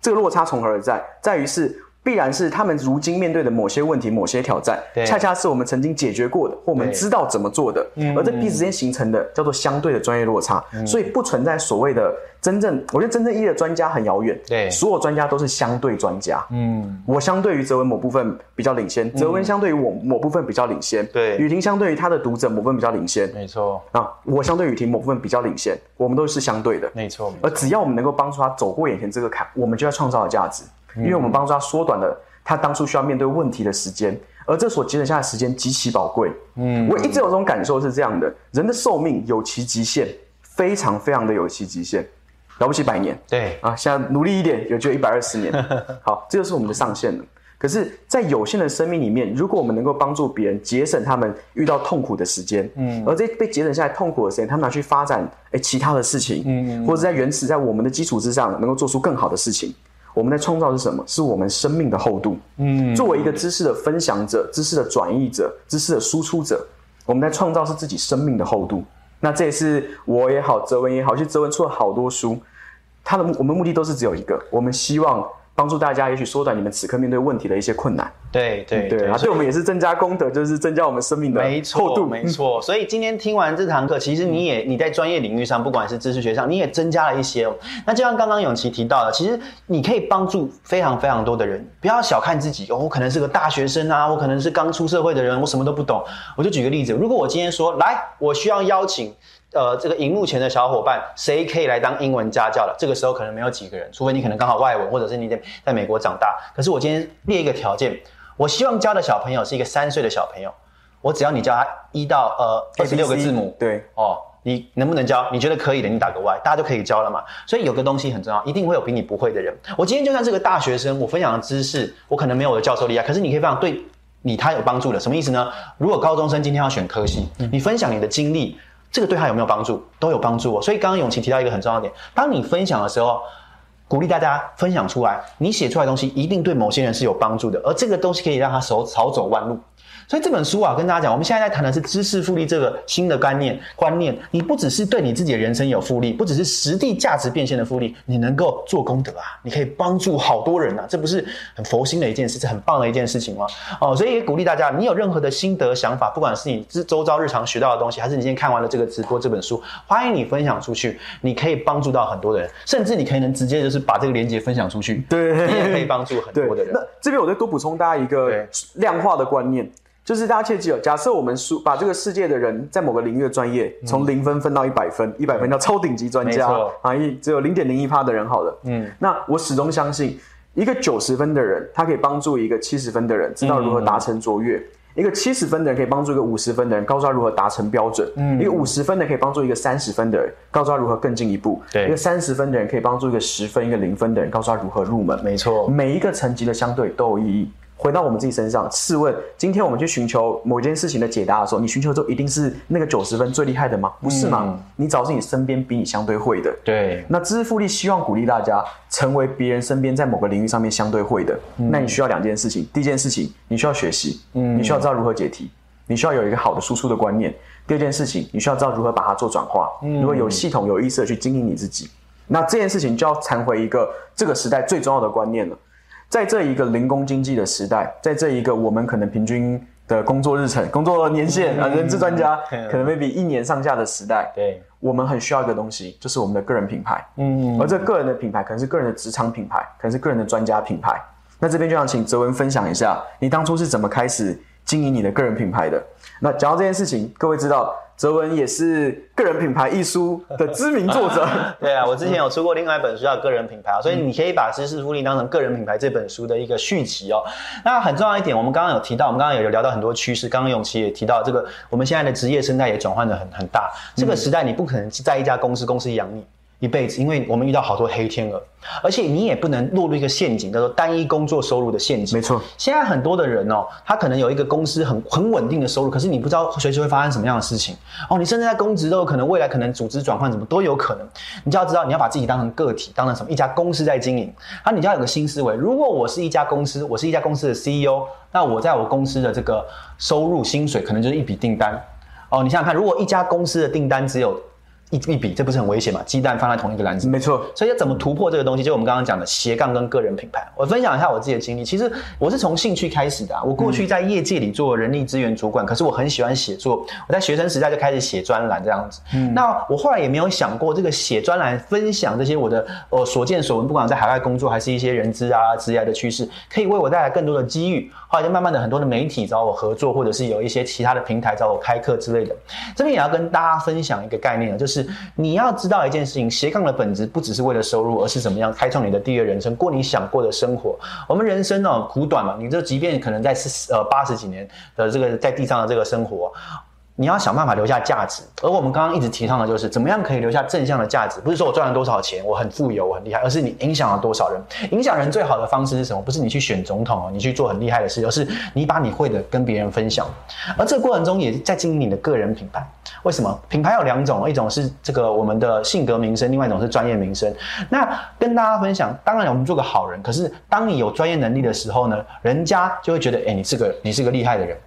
这个落差从何而在？在于是。必然是他们如今面对的某些问题、某些挑战，恰恰是我们曾经解决过的，或我们知道怎么做的。而这彼此之间形成的叫做相对的专业落差，所以不存在所谓的真正。我觉得真正一的专家很遥远。对，所有专家都是相对专家。嗯，我相对于泽文某部分比较领先，泽文相对于我某部分比较领先。对，雨婷相对于他的读者某部分比较领先。没错。啊，我相对雨婷某部分比较领先，我们都是相对的。没错。而只要我们能够帮助他走过眼前这个坎，我们就要创造的价值，因为我们帮助他缩短了。他当初需要面对问题的时间，而这所节省下的时间极其宝贵。嗯，我一直有这种感受是这样的：人的寿命有其极限，非常非常的有其极限，了不起百年。对啊，现在努力一点，有就一百二十年。好，这就是我们的上限了。可是，在有限的生命里面，如果我们能够帮助别人节省他们遇到痛苦的时间，嗯，而这被节省下来痛苦的时间，他们拿去发展哎其他的事情，嗯，或者在原始在我们的基础之上，能够做出更好的事情。我们在创造是什么？是我们生命的厚度。嗯，作为一个知识的分享者、知识的转移者、知识的输出者，我们在创造是自己生命的厚度。那这也是我也好，哲文也好，其实哲文出了好多书，他的我们目的都是只有一个，我们希望。帮助大家，也许缩短你们此刻面对问题的一些困难。对对对，啊，对我们也是增加功德，就是增加我们生命的厚度。没错，所以今天听完这堂课，其实你也你在专业领域上，不管是知识学上，你也增加了一些。那就像刚刚永琪提到的，其实你可以帮助非常非常多的人。不要小看自己哦，我可能是个大学生啊，我可能是刚出社会的人，我什么都不懂。我就举个例子，如果我今天说来，我需要邀请。呃，这个荧幕前的小伙伴，谁可以来当英文家教了？这个时候可能没有几个人，除非你可能刚好外文，或者是你在在美国长大。可是我今天列一个条件，我希望教的小朋友是一个三岁的小朋友，我只要你教他一到呃二十六个字母，对哦，你能不能教？你觉得可以的，你打个 Y，大家就可以教了嘛。所以有个东西很重要，一定会有比你不会的人。我今天就算是个大学生，我分享的知识，我可能没有我的教授厉害，可是你可以分享对你他有帮助的。什么意思呢？如果高中生今天要选科系，你分享你的经历。这个对他有没有帮助？都有帮助哦。所以刚刚永琪提到一个很重要的点：当你分享的时候，鼓励大家分享出来，你写出来的东西一定对某些人是有帮助的，而这个东西可以让他少少走弯路。所以这本书啊，跟大家讲，我们现在在谈的是知识复利这个新的观念。观念，你不只是对你自己的人生有复利，不只是实地价值变现的复利，你能够做功德啊，你可以帮助好多人啊，这不是很佛心的一件事，是很棒的一件事情吗？哦，所以也鼓励大家，你有任何的心得想法，不管是你周周遭日常学到的东西，还是你今天看完了这个直播这本书，欢迎你分享出去，你可以帮助到很多的人，甚至你可以能直接就是把这个链接分享出去，对，你也可以帮助很多的人。那这边我再多补充大家一个量化的观念。就是大家切记哦，假设我们输把这个世界的人在某个领域的专业从零分分到一百分，一百分叫超顶级专家啊，一只有零点零一趴的人好了。嗯，那我始终相信，一个九十分的人，他可以帮助一个七十分的人知道如何达成卓越；一个七十分的人可以帮助一个五十分的人，告诉他如何达成标准；一个五十分的可以帮助一个三十分的人，告诉他如何更进一步；一个三十分的人可以帮助一个十分、一个零分的人，告诉他如何入门。没错，每一个层级的相对都有意义。回到我们自己身上，试问，今天我们去寻求某件事情的解答的时候，你寻求之后一定是那个九十分最厉害的吗？不是吗？你找是你身边比你相对会的。对。那知识复利希望鼓励大家成为别人身边在某个领域上面相对会的。那你需要两件事情，第一件事情你需要学习，嗯，你需要知道如何解题，你需要有一个好的输出的观念。第二件事情，你需要知道如何把它做转化，如果有系统、有意识的去经营你自己。那这件事情就要谈回一个这个时代最重要的观念了。在这一个零工经济的时代，在这一个我们可能平均的工作日程、工作年限啊，人资专家可能 maybe 一年上下的时代，对，我们很需要一个东西，就是我们的个人品牌。嗯，而这个人的品牌可能是个人的职场品牌，可能是个人的专家品牌。那这边就想请泽文分享一下，你当初是怎么开始经营你的个人品牌的？那讲到这件事情，各位知道，哲文也是个人品牌一书的知名作者。对啊，我之前有出过另外一本书叫《个人品牌》啊，所以你可以把知识复利当成个人品牌这本书的一个续集哦。那很重要一点，我们刚刚有提到，我们刚刚有聊到很多趋势。刚刚永琪也提到，这个我们现在的职业生态也转换的很很大。这个时代你不可能在一家公司，公司养你。一辈子，因为我们遇到好多黑天鹅，而且你也不能落入一个陷阱，叫做单一工作收入的陷阱。没错，现在很多的人哦，他可能有一个公司很很稳定的收入，可是你不知道随时会发生什么样的事情哦。你甚至在公职都有可能，未来可能组织转换，什么都有可能。你就要知道，你要把自己当成个体，当成什么一家公司在经营。啊，你就要有个新思维。如果我是一家公司，我是一家公司的 CEO，那我在我公司的这个收入薪水可能就是一笔订单哦。你想想看，如果一家公司的订单只有一一比，这不是很危险吗？鸡蛋放在同一个篮子，没错。所以要怎么突破这个东西？就我们刚刚讲的斜杠跟个人品牌。我分享一下我自己的经历。其实我是从兴趣开始的。我过去在业界里做人力资源主管，可是我很喜欢写作。我在学生时代就开始写专栏这样子。嗯，那我后来也没有想过，这个写专栏分享这些我的呃所见所闻，不管在海外工作还是一些人资啊、职业的趋势，可以为我带来更多的机遇。后来就慢慢的很多的媒体找我合作，或者是有一些其他的平台找我开课之类的。这边也要跟大家分享一个概念啊，是你要。知道一件事情，斜杠的本质不只是为了收入，而是怎么样开创你的第二人生，过你想过的生活。我们人生哦苦短嘛，你这即便可能在四呃八十几年的这个在地上的这个生活。你要想办法留下价值，而我们刚刚一直提倡的就是怎么样可以留下正向的价值。不是说我赚了多少钱，我很富有，我很厉害，而是你影响了多少人。影响人最好的方式是什么？不是你去选总统哦，你去做很厉害的事，而是你把你会的跟别人分享。而这个过程中也在经营你的个人品牌。为什么？品牌有两种，一种是这个我们的性格名声，另外一种是专业名声。那跟大家分享，当然我们做个好人，可是当你有专业能力的时候呢，人家就会觉得，哎，你是个你是个厉害的人。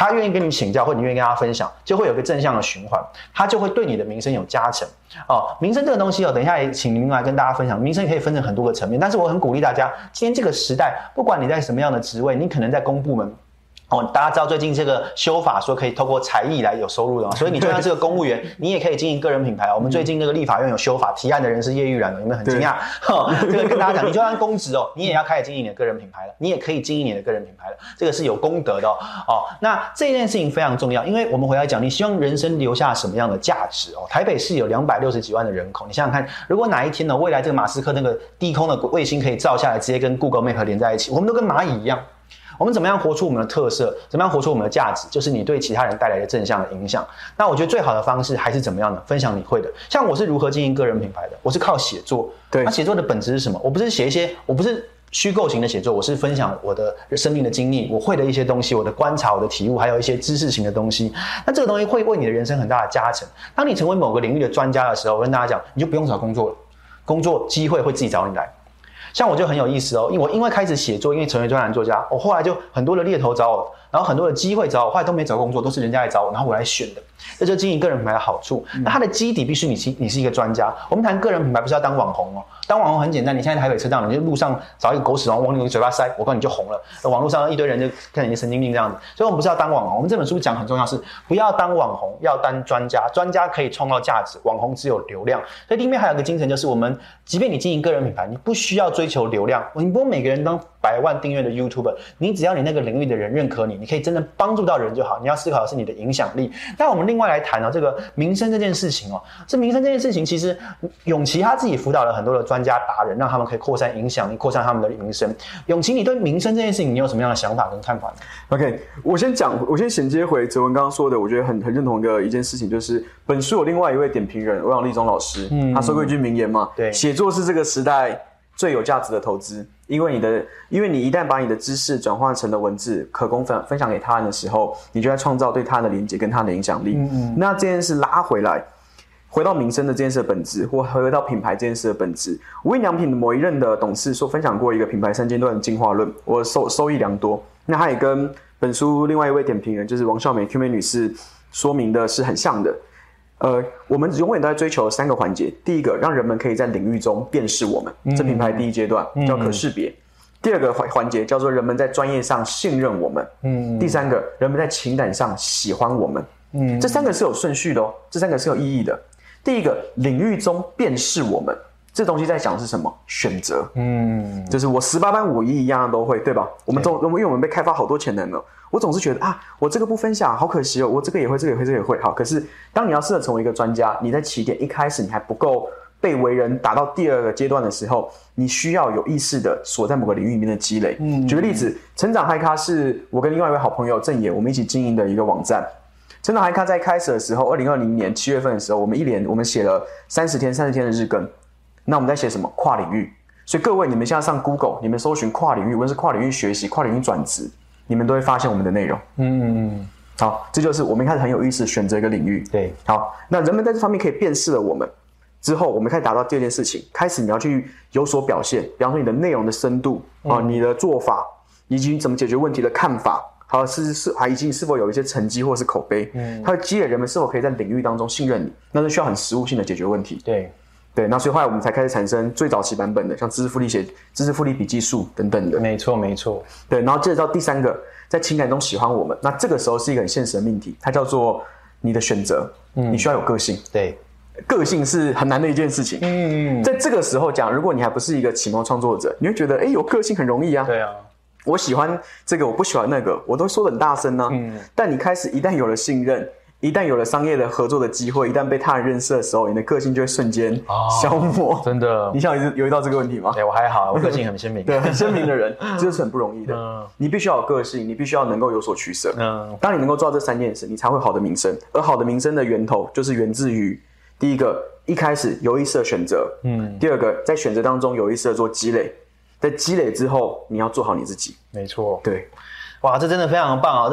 他愿意跟你请教，或你愿意跟他分享，就会有个正向的循环，他就会对你的名声有加成哦。名声这个东西哦，等一下也请您来跟大家分享。名声可以分成很多个层面，但是我很鼓励大家，今天这个时代，不管你在什么样的职位，你可能在公部门。哦，大家知道最近这个修法说可以透过才艺来有收入的嘛？所以你就像这个公务员，你也可以经营个人品牌。我们最近那个立法院有修法，提案的人是叶玉兰，有没有很惊讶？这个跟大家讲，你就算公职哦，你也要开始经营你的个人品牌了，你也可以经营你的个人品牌了，这个是有功德的哦。哦，那这件事情非常重要，因为我们回来讲，你希望人生留下什么样的价值哦？台北市有两百六十几万的人口，你想想看，如果哪一天呢，未来这个马斯克那个低空的卫星可以照下来，直接跟 Google Map 连在一起，我们都跟蚂蚁一样。我们怎么样活出我们的特色？怎么样活出我们的价值？就是你对其他人带来的正向的影响。那我觉得最好的方式还是怎么样呢？分享你会的。像我是如何经营个人品牌的？我是靠写作。对，那写作的本质是什么？我不是写一些，我不是虚构型的写作，我是分享我的生命的经历，我会的一些东西，我的观察，我的体悟，还有一些知识型的东西。那这个东西会为你的人生很大的加成。当你成为某个领域的专家的时候，我跟大家讲，你就不用找工作了，工作机会会自己找你来。像我就很有意思哦，因为我因为开始写作，因为成为专栏作家，我后来就很多的猎头找我，然后很多的机会找我，后来都没找工作，都是人家来找我，然后我来选的。这就经营个人品牌的好处。那它的基底必须你是你是一个专家。我们谈个人品牌不是要当网红哦，当网红很简单。你现在台北车站，你就路上找一个狗屎王往你嘴巴塞，我告诉你就红了。网络上一堆人就看你神经病这样子。所以我们不是要当网红。我们这本书讲很重要是不要当网红，要当专家。专家可以创造价值，网红只有流量。所以里面还有个精神就是我们，即便你经营个人品牌，你不需要追求流量，你不用每个人当百万订阅的 YouTube，你只要你那个领域的人认可你，你可以真正帮助到人就好。你要思考的是你的影响力。那我们另外来谈呢这个。民生这件事情哦，这民生这件事情，其实永琪他自己辅导了很多的专家达人，让他们可以扩散影响力，扩散他们的名声。永琪，你对民生这件事情，你有什么样的想法跟看法呢？OK，我先讲，我先衔接回泽文刚刚说的，我觉得很很认同的一件事情，就是本书有另外一位点评人欧阳立中老师，嗯，他说过一句名言嘛，对，写作是这个时代最有价值的投资。因为你的，因为你一旦把你的知识转化成了文字，可供分分享给他人的时候，你就在创造对他的连接跟他的影响力。嗯嗯。那这件事拉回来，回到民生的这件事的本质，或回到品牌这件事的本质。无印良品的某一任的董事说，分享过一个品牌三阶段进化论，我收收益良多。那他也跟本书另外一位点评人，就是王孝美 Q 美女士说明的是很像的。呃，我们永远都在追求三个环节。第一个，让人们可以在领域中辨识我们，这品牌第一阶段叫可识别。第二个环环节叫做人们在专业上信任我们。嗯。第三个，人们在情感上喜欢我们。嗯。这三个是有顺序的哦，这三个是有意义的。第一个，领域中辨识我们，这东西在讲的是什么？选择。嗯，就是我十八般武艺一样都会，对吧？我们总因为我们被开发好多潜能了，我总是觉得啊，我这个不分享，好可惜哦，我这个也会，这个也会，这个也会。好，可是当你要试着成为一个专家，你在起点一开始你还不够被为人打到第二个阶段的时候，你需要有意识的锁在某个领域里面的积累。嗯，举个例子，成长嗨咖是我跟另外一位好朋友郑野我们一起经营的一个网站。成长嗨咖在开始的时候，二零二零年七月份的时候，我们一连我们写了三十天、三十天的日更。那我们在写什么？跨领域。所以各位，你们现在上 Google，你们搜寻跨领域，无论是跨领域学习、跨领域转职，你们都会发现我们的内容。嗯嗯嗯。好，这就是我们一开始很有意识选择一个领域。对。好，那人们在这方面可以辨识了我们之后，我们开始达到第二件事情，开始你要去有所表现，比方说你的内容的深度啊，你的做法，以及你怎么解决问题的看法，好是是还以及你是否有一些成绩或是口碑，嗯，它会积累人们是否可以在领域当中信任你，那是需要很实务性的解决问题。对。对，那所以后来我们才开始产生最早期版本的，像知识复利写、知识复利笔记术等等的。没错，没错。对，然后接着到第三个，在情感中喜欢我们，那这个时候是一个很现实的命题，它叫做你的选择。嗯，你需要有个性。对，个性是很难的一件事情。嗯，在这个时候讲，如果你还不是一个启蒙创作者，你会觉得，哎，有个性很容易啊。对啊，我喜欢这个，我不喜欢那个，我都说的很大声呢。嗯，但你开始一旦有了信任。一旦有了商业的合作的机会，一旦被他人认识的时候，你的个性就会瞬间消磨。真的，你想有有遇到这个问题吗？哎，我还好，我个性很 鲜明。对，很鲜明的人，这是很不容易的。嗯，你必须要有个性，你必须要能够有所取舍。嗯，当你能够做到这三件事，你才会好的名声。而好的名声的源头，就是源自于第一个，一开始有意识的选择。嗯，第二个，在选择当中有意识的做积累，在积累之后，你要做好你自己。没错，对。哇，这真的非常棒啊！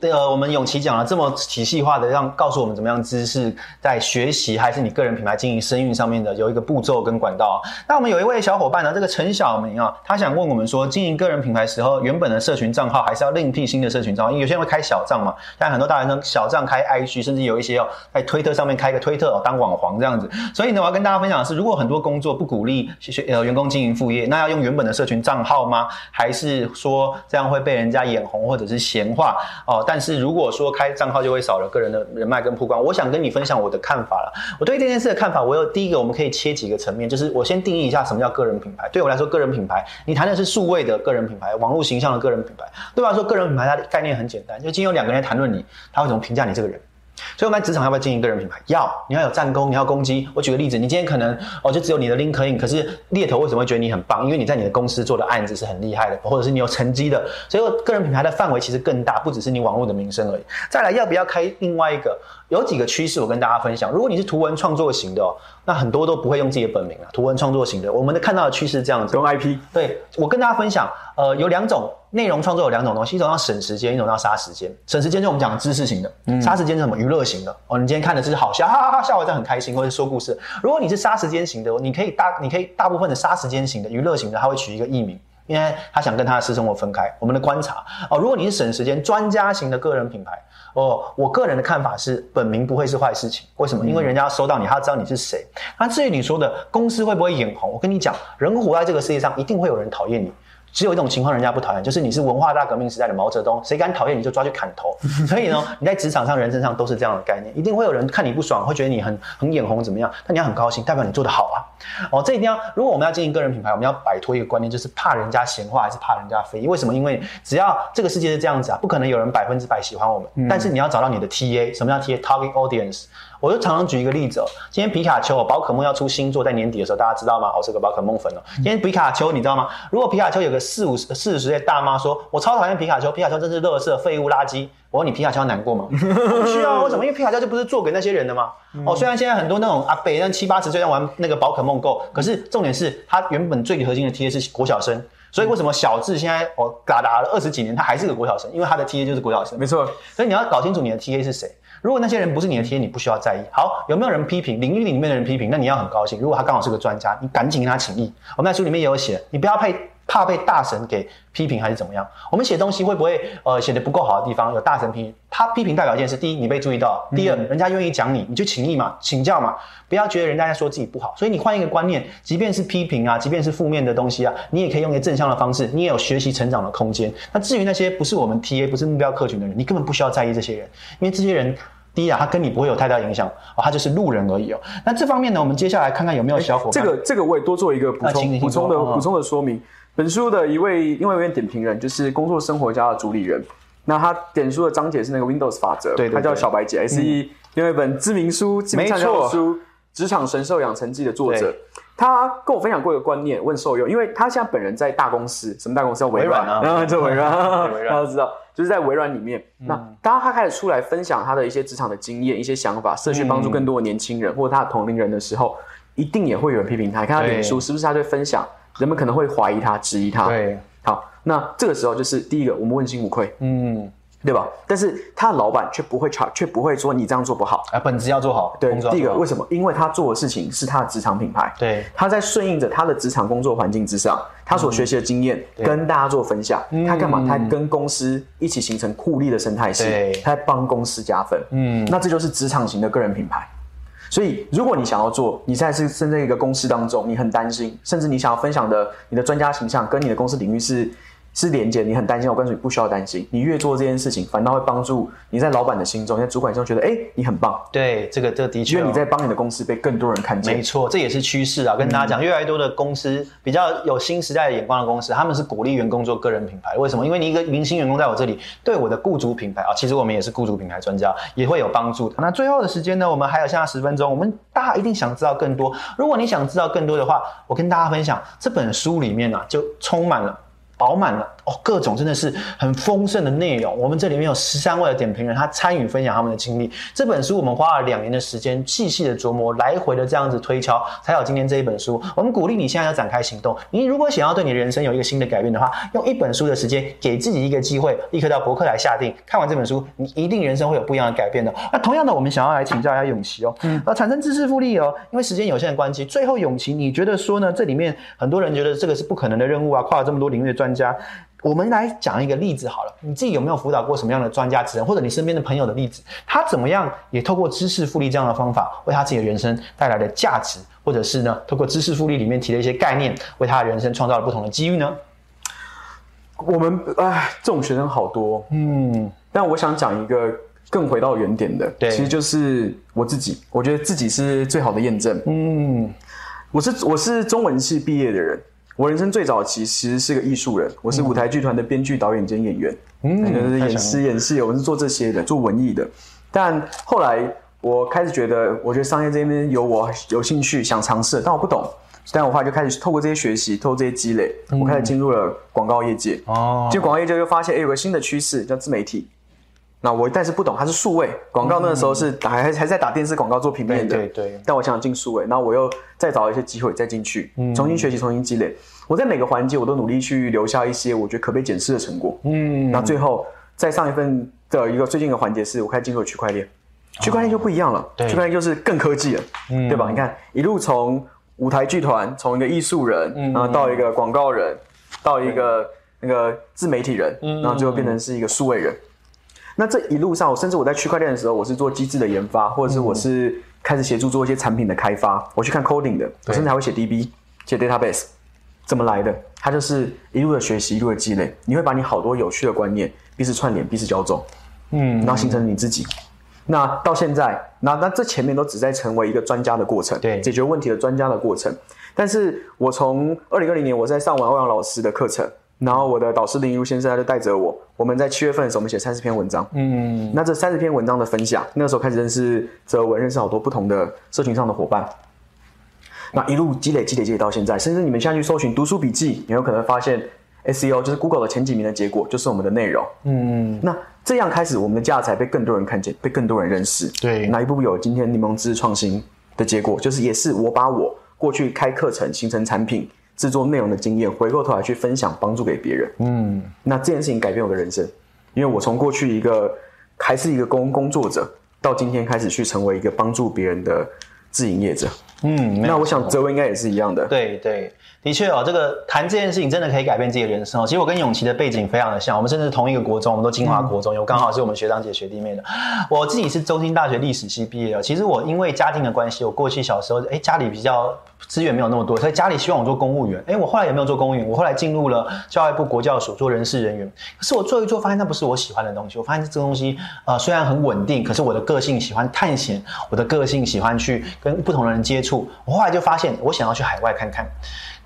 这呃，我们永琪讲了这么体系化的，让告诉我们怎么样知识在学习还是你个人品牌经营声誉上面的有一个步骤跟管道。那我们有一位小伙伴呢，这个陈小明啊，他想问我们说，经营个人品牌时候，原本的社群账号还是要另辟新的社群账号？因为有些人会开小账嘛，但很多大学生小账开 IG，甚至有一些哦，在推特上面开个推特哦，当网黄这样子。所以呢，我要跟大家分享的是，如果很多工作不鼓励学呃员工经营副业，那要用原本的社群账号吗？还是说这样会被人家脸红或者是？闲话哦，但是如果说开账号就会少了个人的人脉跟曝光，我想跟你分享我的看法了。我对这件事的看法，我有第一个，我们可以切几个层面，就是我先定义一下什么叫个人品牌。对我来说，个人品牌，你谈的是数位的个人品牌，网络形象的个人品牌。对我来说，个人品牌它的概念很简单，就今天有两个人谈论你，他会怎么评价你这个人？所以，我们在职场要不要经营个人品牌？要，你要有战功，你要攻击。我举个例子，你今天可能哦，就只有你的 LinkedIn，可是猎头为什么会觉得你很棒？因为你在你的公司做的案子是很厉害的，或者是你有成绩的。所以，个人品牌的范围其实更大，不只是你网络的名声而已。再来，要不要开另外一个？有几个趋势，我跟大家分享。如果你是图文创作型的哦，那很多都不会用自己的本名啊。图文创作型的，我们的看到的趋势这样子。用 IP。对，我跟大家分享，呃，有两种内容创作，有两种东西，一种要省时间，一种要杀时间。省时间是我们讲知识型的，杀时间是什么？娱乐型的。哦，你今天看的是好笑，哈哈哈，笑完在很开心，或者说故事。如果你是杀时间型的，你可以大，你可以大部分的杀时间型的娱乐型的，他会取一个艺名。因为他想跟他的私生活分开。我们的观察哦，如果你是省时间专家型的个人品牌哦，我个人的看法是，本名不会是坏事情。为什么？因为人家要收到你，他要知道你是谁。那至于你说的公司会不会眼红，我跟你讲，人活在这个世界上，一定会有人讨厌你。只有一种情况人家不讨厌，就是你是文化大革命时代的毛泽东，谁敢讨厌你就抓去砍头。所以呢，你在职场上、人身上都是这样的概念，一定会有人看你不爽，会觉得你很很眼红怎么样？但你要很高兴，代表你做得好啊。哦，这一定要。如果我们要经营个人品牌，我们要摆脱一个观念，就是怕人家闲话还是怕人家非议？为什么？因为只要这个世界是这样子啊，不可能有人百分之百喜欢我们。但是你要找到你的 TA，什么叫 TA？Target Audience。我就常常举一个例子哦，今天皮卡丘、宝可梦要出新作，在年底的时候，大家知道吗？我是个宝可梦粉哦。今天皮卡丘，你知道吗？如果皮卡丘有个四五十、四十岁大妈说：“我超讨厌皮卡丘，皮卡丘真是垃圾、废物、垃圾。”我问你，皮卡丘难过吗？不需要，为什么？因为皮卡丘就不是做给那些人的吗？哦，虽然现在很多那种阿北那七八十岁在玩那个宝可梦 Go，可是重点是他原本最核心的 TA 是国小生，所以为什么小智现在哦嘎达了二十几年，他还是个国小生？因为他的 TA 就是国小生。没错，所以你要搞清楚你的 TA 是谁。如果那些人不是你的 TA，你不需要在意。好，有没有人批评领域里面的人批评？那你要很高兴。如果他刚好是个专家，你赶紧跟他请益。我们在书里面也有写，你不要配怕被大神给批评还是怎么样？我们写东西会不会呃写的不够好的地方？有大神批，他批评代表一件事：第一，你被注意到；第二，人家愿意讲你，你就请益嘛，请教嘛，不要觉得人家在说自己不好。所以你换一个观念，即便是批评啊，即便是负面的东西啊，你也可以用一个正向的方式，你也有学习成长的空间。那至于那些不是我们 TA，不是目标客群的人，你根本不需要在意这些人，因为这些人。第一啊，他跟你不会有太大影响哦，他就是路人而已哦。那这方面呢，我们接下来看看有没有小伙伴。这个这个我也多做一个补充补充的补充的说明。本书的一位另外一位点评人就是工作生活家的主理人，那他点书的章节是那个 Windows 法则，对对他叫小白姐，S E 另外一本知名书、知名畅销没错。书《职场神兽养成记》的作者。他跟我分享过一个观念，问受用，因为他现在本人在大公司，什么大公司叫微软？啊。就微软，大家都知道，就是在微软里面。那当他开始出来分享他的一些职场的经验、一些想法，社区帮助更多的年轻人、或者他的同龄人的时候，一定也会有人批评他。你看他脸书是不是他在分享，人们可能会怀疑他、质疑他。对，好，那这个时候就是第一个，我们问心无愧，嗯，对吧？但是他的老板却不会吵，却不会说你这样做不好。啊，本职要做好，对第一个为什么？因为他做的事情是他的职场品牌，对他在顺应着他的职场工作环境之上，他所学习的经验、跟大家做分享。他干嘛？他跟公司一起形成互利的生态系对，他在帮公司加分。嗯，那这就是职场型的个人品牌。所以，如果你想要做，你现在是身在一个公司当中，你很担心，甚至你想要分享的你的专家形象跟你的公司领域是是连接，你很担心。我告诉你，不需要担心，你越做这件事情，反倒会帮助你在老板的心中，在主管心中觉得，哎，你很棒，对，这个这个的确哦，因为你在帮你的公司被更多人看见没。错，这也是趋势啊！跟大家讲，越来越多的公司比较有新时代的眼光的公司，他们是鼓励员工做个人品牌。为什么？因为你一个明星员工在我这里，对我的雇主品牌啊，其实我们也是雇主品牌专家，也会有帮助的。那最后的时间呢，我们还有剩下十分钟，我们大家一定想知道更多。如果你想知道更多的话，我跟大家分享这本书里面呢、啊，就充满了。饱满了哦，各种真的是很丰盛的内容。我们这里面有十三位的点评人，他参与分享他们的经历。这本书我们花了两年的时间，细细的琢磨，来回的这样子推敲，才有今天这一本书。我们鼓励你现在要展开行动。你如果想要对你的人生有一个新的改变的话，用一本书的时间，给自己一个机会，立刻到博客来下定。看完这本书，你一定人生会有不一样的改变的。那同样的，我们想要来请教一下永琪哦，嗯，而，产生知识复利哦，因为时间有限的关系，最后永琪，你觉得说呢？这里面很多人觉得这个是不可能的任务啊，跨了这么多领域的专家。我们来讲一个例子好了，你自己有没有辅导过什么样的专家职人，或者你身边的朋友的例子？他怎么样也透过知识复利这样的方法，为他自己的人生带来的价值，或者是呢，透过知识复利里面提的一些概念，为他的人生创造了不同的机遇呢？我们哎，这种学生好多，嗯，但我想讲一个更回到原点的，对其实就是我自己，我觉得自己是最好的验证。嗯，我是我是中文系毕业的人，我人生最早期其实是个艺术人，我是舞台剧团的编剧、导演兼演员，嗯就是演诗演戏，我是做这些的，做文艺的。但后来我开始觉得，我觉得商业这边有我有兴趣想尝试，但我不懂。但我后来就开始透过这些学习，透过这些积累，我开始进入了广告业界。哦，进广告业界就发现，哎、有个新的趋势叫自媒体。那我但是不懂，它是数位广告，那个时候是打还还在打电视广告做平面的，对对对。但我想进数位，然后我又再找一些机会再进去，重新学习，重新积累。我在每个环节我都努力去留下一些我觉得可被检视的成果。嗯，那最后在上一份的一个最近的环节是我开始进入了区块链，区块链就不一样了，对。区块链就是更科技了，对吧？你看一路从舞台剧团，从一个艺术人，然后到一个广告人，到一个那个自媒体人，然后最后变成是一个数位人。那这一路上，甚至我在区块链的时候，我是做机制的研发，或者是我是开始协助做一些产品的开发，我去看 coding 的，我甚至还会写 DB、写 database，怎么来的？它就是一路的学习，一路的积累，你会把你好多有趣的观念彼此串联，彼此交种，嗯，然后形成你自己。那到现在，那那这前面都只在成为一个专家的过程，对解决问题的专家的过程。但是我从二零二零年我在上完欧阳老师的课程，然后我的导师林如先生他就带着我，我们在七月份的时候我们写三十篇文章，嗯，那这三十篇文章的分享，那个时候开始认识泽文，认识好多不同的社群上的伙伴。那一路积累、积累、积累到现在，甚至你们现在去搜寻读书笔记，你有可能发现 SEO 就是 Google 的前几名的结果，就是我们的内容。嗯，那这样开始，我们的价值才被更多人看见，被更多人认识。对那一步步有今天柠檬汁创新的结果，就是也是我把我过去开课程、形成产品、制作内容的经验，回过头来去分享，帮助给别人。嗯，那这件事情改变我的人生，因为我从过去一个还是一个工工作者，到今天开始去成为一个帮助别人的自营业者。嗯，那我想错泽文应该也是一样的。对对，的确哦，这个谈这件事情真的可以改变自己的人生哦。其实我跟永琪的背景非常的像，我们甚至同一个国中，我们都金华国中，有刚好是我们学长姐学弟妹的。我自己是中兴大学历史系毕业的，其实我因为家庭的关系，我过去小时候哎家里比较资源没有那么多，所以家里希望我做公务员。哎，我后来也没有做公务员，我后来进入了教育部国教署做人事人员。可是我做一做，发现那不是我喜欢的东西。我发现这个东西呃虽然很稳定，可是我的个性喜欢探险，我的个性喜欢去跟不同的人接触。我后来就发现，我想要去海外看看。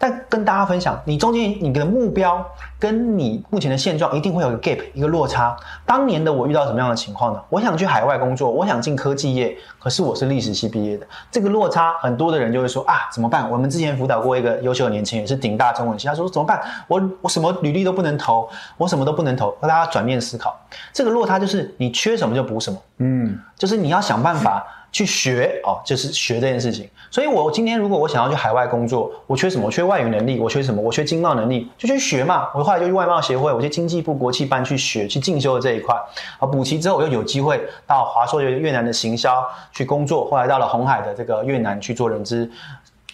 但跟大家分享，你中间你的目标跟你目前的现状一定会有个 gap，一个落差。当年的我遇到什么样的情况呢？我想去海外工作，我想进科技业，可是我是历史系毕业的，这个落差很多的人就会说啊，怎么办？我们之前辅导过一个优秀的年轻人，是顶大中文系，他说怎么办？我我什么履历都不能投，我什么都不能投。让大家转念思考，这个落差就是你缺什么就补什么。嗯，就是你要想办法去学哦，就是学这件事情。所以我今天如果我想要去海外工作，我缺什么？我缺外语能力，我缺什么？我缺经贸能力，就去学嘛。我后来就去外贸协会，我去经济部国际班去学，去进修这一块。啊，补齐之后，我又有机会到华硕越南的行销去工作，后来到了红海的这个越南去做人资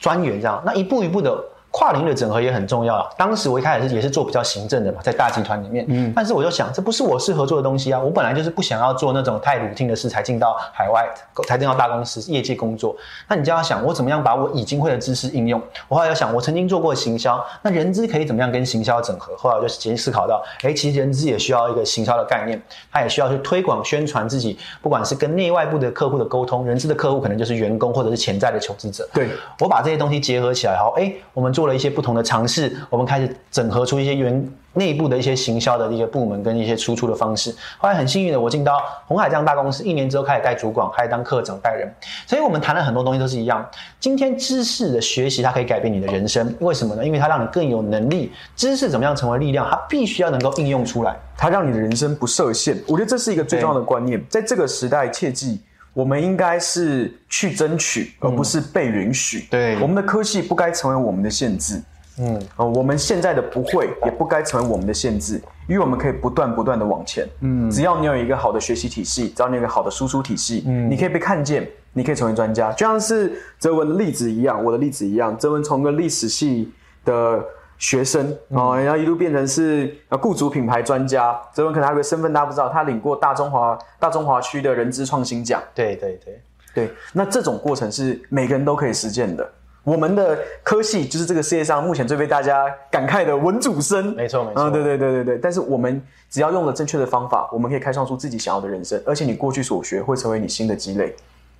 专员，这样。那一步一步的。跨领域的整合也很重要啊。当时我一开始是也是做比较行政的嘛，在大集团里面，嗯，但是我就想，这不是我适合做的东西啊。我本来就是不想要做那种太 routine 的事，才进到海外，才进到大公司业界工作。那你就要想，我怎么样把我已经会的知识应用？我后来要想，我曾经做过行销，那人资可以怎么样跟行销整合？后来我就先思考到，哎，其实人资也需要一个行销的概念，他也需要去推广宣传自己，不管是跟内外部的客户的沟通，人资的客户可能就是员工或者是潜在的求职者。对，我把这些东西结合起来，好，哎，我们做了一些不同的尝试，我们开始整合出一些原内部的一些行销的一些部门跟一些输出的方式。后来很幸运的，我进到红海这样大公司，一年之后开始带主管，开始当课长带人。所以我们谈了很多东西都是一样。今天知识的学习，它可以改变你的人生，为什么呢？因为它让你更有能力。知识怎么样成为力量？它必须要能够应用出来。它让你的人生不设限。我觉得这是一个最重要的观念，在这个时代，切记。我们应该是去争取，而不是被允许。对我们的科技不该成为我们的限制。嗯，呃，我们现在的不会也不该成为我们的限制，因为我们可以不断不断的往前。嗯，只要你有一个好的学习体系，只要你有一个好的输出体系，嗯，你可以被看见，你可以成为专家，就像是哲文的例子一样，我的例子一样。哲文从个历史系的学生哦，然后一路变成是呃雇主品牌专家。泽文可能还有个身份大家不知道，他领过大中华大中华区的人资创新奖。对对对对，那这种过程是每个人都可以实践的。我们的科系就是这个世界上目前最被大家感慨的文主生，没错没错啊，对对对对对。但是我们只要用了正确的方法，我们可以开创出自己想要的人生，而且你过去所学会成为你新的积累，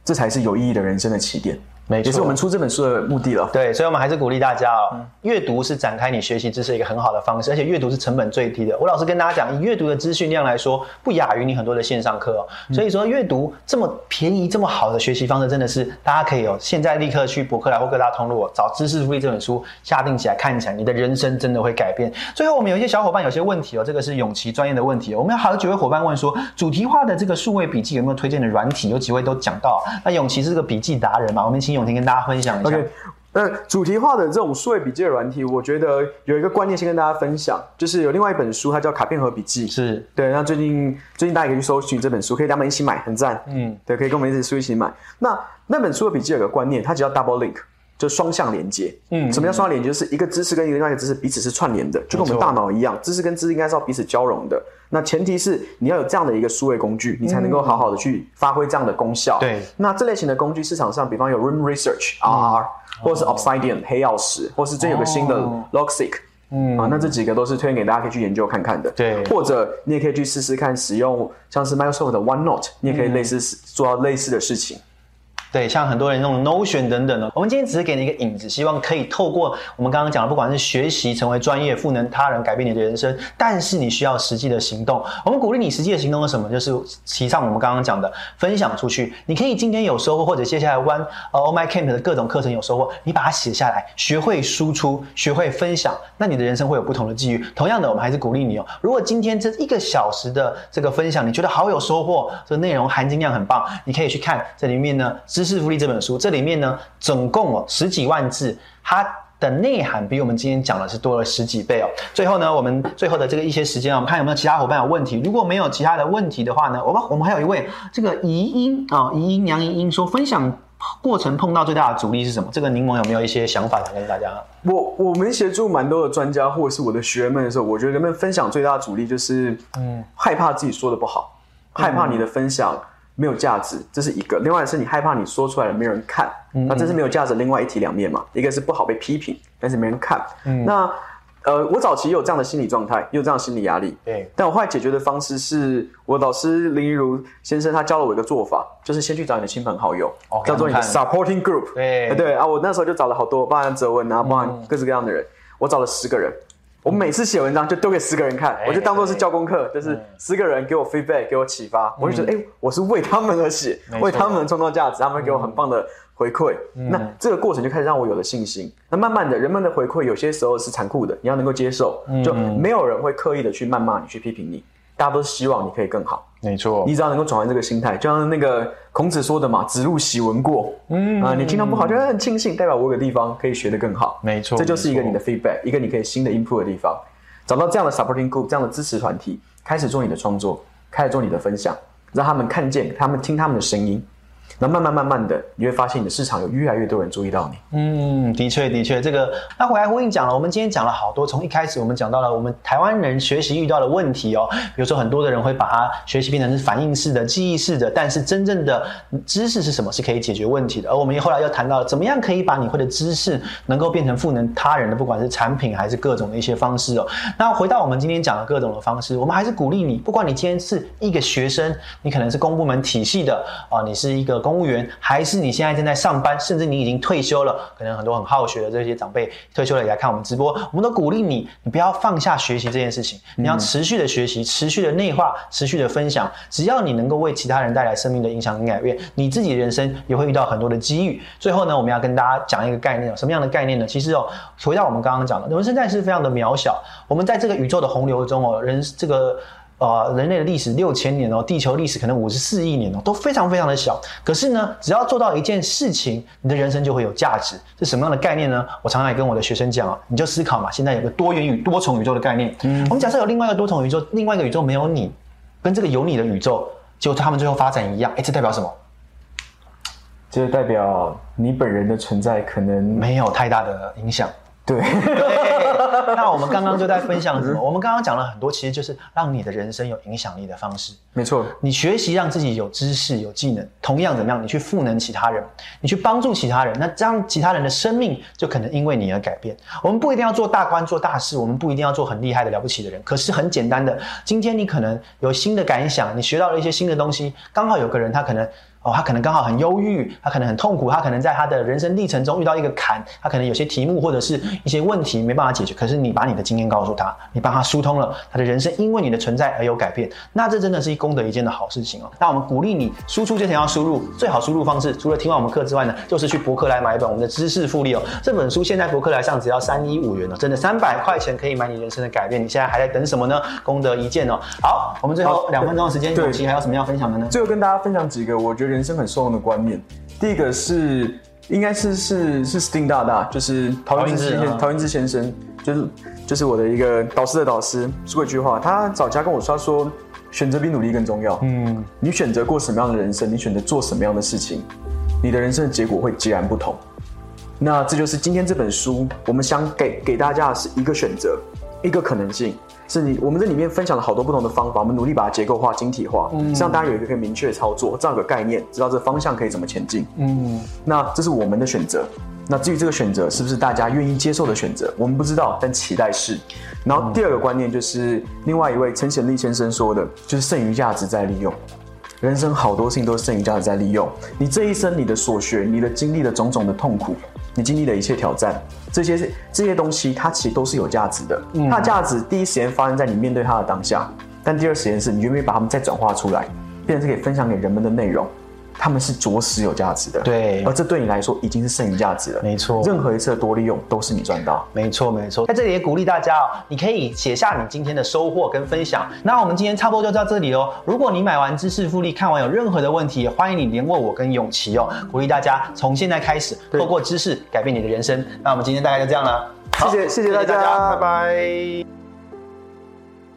这才是有意义的人生的起点。没错也是我们出这本书的目的了。对，所以我们还是鼓励大家哦，阅读是展开你学习知识一个很好的方式，而且阅读是成本最低的。我老实跟大家讲，以阅读的资讯量来说，不亚于你很多的线上课哦。所以说，阅读这么便宜、这么好的学习方式，真的是大家可以哦，现在立刻去博客来或各大通路哦找《知识复利》这本书下定起来看起来，你的人生真的会改变。最后，我们有一些小伙伴有些问题哦，这个是永琪专业的问题哦。我们有好几位伙伴问说，主题化的这个数位笔记有没有推荐的软体？有几位都讲到。那永琪是个笔记达人嘛，我们请永婷跟大家分享一下。OK，那主题化的这种数位笔记的软体，我觉得有一个观念先跟大家分享，就是有另外一本书，它叫《卡片和笔记》。是对，那最近最近大家可以去搜寻这本书，可以跟他们一起买，很赞。嗯，对，可以跟我们一起书一起买。那那本书的笔记有个观念，它只叫 double link，就双向连接。嗯什么叫双向连接？就是一个知识跟另外一个知识彼此是串联的，就跟我们大脑一样，知识跟知识应该是要彼此交融的。那前提是你要有这样的一个数位工具，你才能够好好的去发挥这样的功效。对那这类型的工具市场上，比方有 Room Research RR，、或者是 Obsidian 黑曜石，或是最近有个新的哦 Logseq。嗯啊，那这几个都是推荐给大家可以去研究看看的。对或者你也可以去试试看使用像是 Microsoft 的 OneNote，你也可以类似、做到类似的事情。对，像很多人那种 Notion 等等的，我们今天只是给你一个引子，希望可以透过我们刚刚讲的，不管是学习成为专业、赋能他人、改变你的人生，但是你需要实际的行动。我们鼓励你实际的行动是什么？就是提倡我们刚刚讲的分享出去。你可以今天有收获，或者接下来 One 呃 Oh My Camp 的各种课程有收获，你把它写下来，学会输出，学会分享，那你的人生会有不同的际遇。同样的，我们还是鼓励你哦。如果今天这一个小时的这个分享，你觉得好有收获，这个内容含金量很棒，你可以去看这里面呢《知识复利》这本书，这里面呢总共哦十几万字，它。的内涵比我们今天讲的是多了十几倍哦。最后呢，我们最后的这个一些时间啊，我们看有没有其他伙伴有问题。如果没有其他的问题的话呢，我们我们还有一位这个怡英啊，怡英杨怡英说分享过程碰到最大的阻力是什么？这个柠檬有没有一些想法想跟大家？我我们协助蛮多的专家或者是我的学员们的时候，我觉得人们分享最大的阻力就是，嗯，害怕自己说的不好，害怕你的分享没有价值，这是一个；另外是你害怕你说出来了没有人看，那这是没有价值另外一体两面嘛。一个是不好被批评，但是没人看。那呃，我早期也有这样的心理状态，也有这样的心理压力。对，但我后来解决的方式是，我老师林一如先生他教了我一个做法，就是先去找你的亲朋好友，哦叫做你的 supporting group。对啊，我那时候就找了好多，包含哲文啊，包含各式各样的人，我找了十个人。我每次写文章就丢给十个人看，我就当做是教功课，就是十个人给我 feedback，给我启发，我就觉得，哎，我是为他们而写，为他们创造价值，他们给我很棒的回馈。那这个过程就开始让我有了信心。那慢慢的，人们的回馈有些时候是残酷的，你要能够接受，就没有人会刻意的去谩骂你，去批评你，大家都希望你可以更好。没错你只要能够转换这个心态，就像那个孔子说的嘛，“子路喜闻过”，嗯啊，你经常不好，就会很庆幸，代表我有个地方可以学得更好。没错这就是一个你的 feedback，一个你可以新的 input 的地方。找到这样的 supporting group，这样的支持团体，开始做你的创作，开始做你的分享，让他们看见，他们听他们的声音，那慢慢慢慢的，你会发现你的市场有越来越多人注意到你。嗯，的确的确，这个那回来呼应讲了，我们今天讲了好多，从一开始我们讲到了我们台湾人学习遇到的问题哦，比如说很多的人会把它学习变成是反应式的、记忆式的，但是真正的知识是什么是可以解决问题的，而我们后来又谈到了怎么样可以把你会的知识能够变成赋能他人的，不管是产品还是各种的一些方式哦。那回到我们今天讲的各种的方式，我们还是鼓励你，不管你今天是一个学生，你可能是公部门体系的啊、你是一个公务员，还是你现在正在上班，甚至你已经退休了，可能很多很好学的这些长辈退休了也来看我们直播，我们都鼓励你，你不要放下学习这件事情，你要持续的学习，持续的内化，持续的分享，只要你能够为其他人带来生命的影响跟改变，你自己人生也会遇到很多的机遇。最后呢，我们要跟大家讲一个概念，什么样的概念呢？其实哦，回到我们刚刚讲的，人生在世非常的渺小，我们在这个宇宙的洪流中哦，人这个。呃，人类的历史六千年哦，地球历史可能五十四亿年哦，都非常非常的小。可是呢，只要做到一件事情，你的人生就会有价值。是什么样的概念呢？我常常也跟我的学生讲啊，你就思考嘛，现在有个多元宇多重宇宙的概念。我们假设有另外一个多重宇宙，另外一个宇宙没有你，跟这个有你的宇宙，结果他们最后发展一样，哎，这代表什么？这代表你本人的存在可能没有太大的影响。对，对，那我们刚刚就在分享什么？我们刚刚讲了很多，其实就是让你的人生有影响力的方式。没错，你学习让自己有知识、有技能，同样怎么样？你去赋能其他人，你去帮助其他人，那这样其他人的生命就可能因为你而改变。我们不一定要做大官、做大事，我们不一定要做很厉害的、了不起的人，可是很简单的，今天你可能有新的感想，你学到了一些新的东西，刚好有个人他可能。哦，他可能刚好很忧郁，他可能很痛苦，他可能在他的人生历程中遇到一个坎，他可能有些题目或者是一些问题没办法解决。可是你把你的经验告诉他，你帮他疏通了，他的人生因为你的存在而有改变，那这真的是一功德一件的好事情哦。那我们鼓励你输出之前要输入，最好输入方式除了听完我们课之外呢，就是去博客来买一本我们的知识复利哦。这本书现在博客来上只要三一五元哦，真的三百块钱可以买你人生的改变。你现在还在等什么呢？功德一件哦。好，我们最后两分钟的时间，对永琪还有什么要分享的呢？最后跟大家分享几个我觉得人生很受用的观念。第一个是，应该是是是 Sting 大大，就是陶陶云之嗯先陶云之先生，就是就是我的一个导师的导师，说过一句话，他早家跟我说，他说选择比努力更重要。嗯，你选择过什么样的人生，你选择做什么样的事情，你的人生的结果会截然不同。那这就是今天这本书，我们想给给大家的是一个选择，一个可能性。是你我们这里面分享了好多不同的方法，我们努力把它结构化、晶体化，嗯让大家有一个可以明确的操作，这样有个概念，知道这方向可以怎么前进。嗯，那这是我们的选择。那至于这个选择是不是大家愿意接受的选择，我们不知道，但期待是。然后第二个观念就是另外一位陈显利先生说的，就是剩余价值在利用。人生好多事情都是剩余价值在利用。你这一生你的所学，你的经历的种种的痛苦，你经历的一切挑战，这些这些东西，它其实都是有价值的。它的价值第一时间发生在你面对它的当下，但第二时间是你愿不愿意把它们再转化出来，变成是可以分享给人们的内容。他们是着实有价值的，对而这对你来说已经是剩余价值了，没错任何一次的多利用都是你赚到。没错，没错，在这里也鼓励大家哦，你可以写下你今天的收获跟分享。那我们今天差不多就到这里哦。如果你买完知识复利看完有任何的问题，也欢迎你联络我跟永琪哦。鼓励大家从现在开始，透过知识改变你的人生。那我们今天大概就这样了，好谢谢谢谢大家拜拜。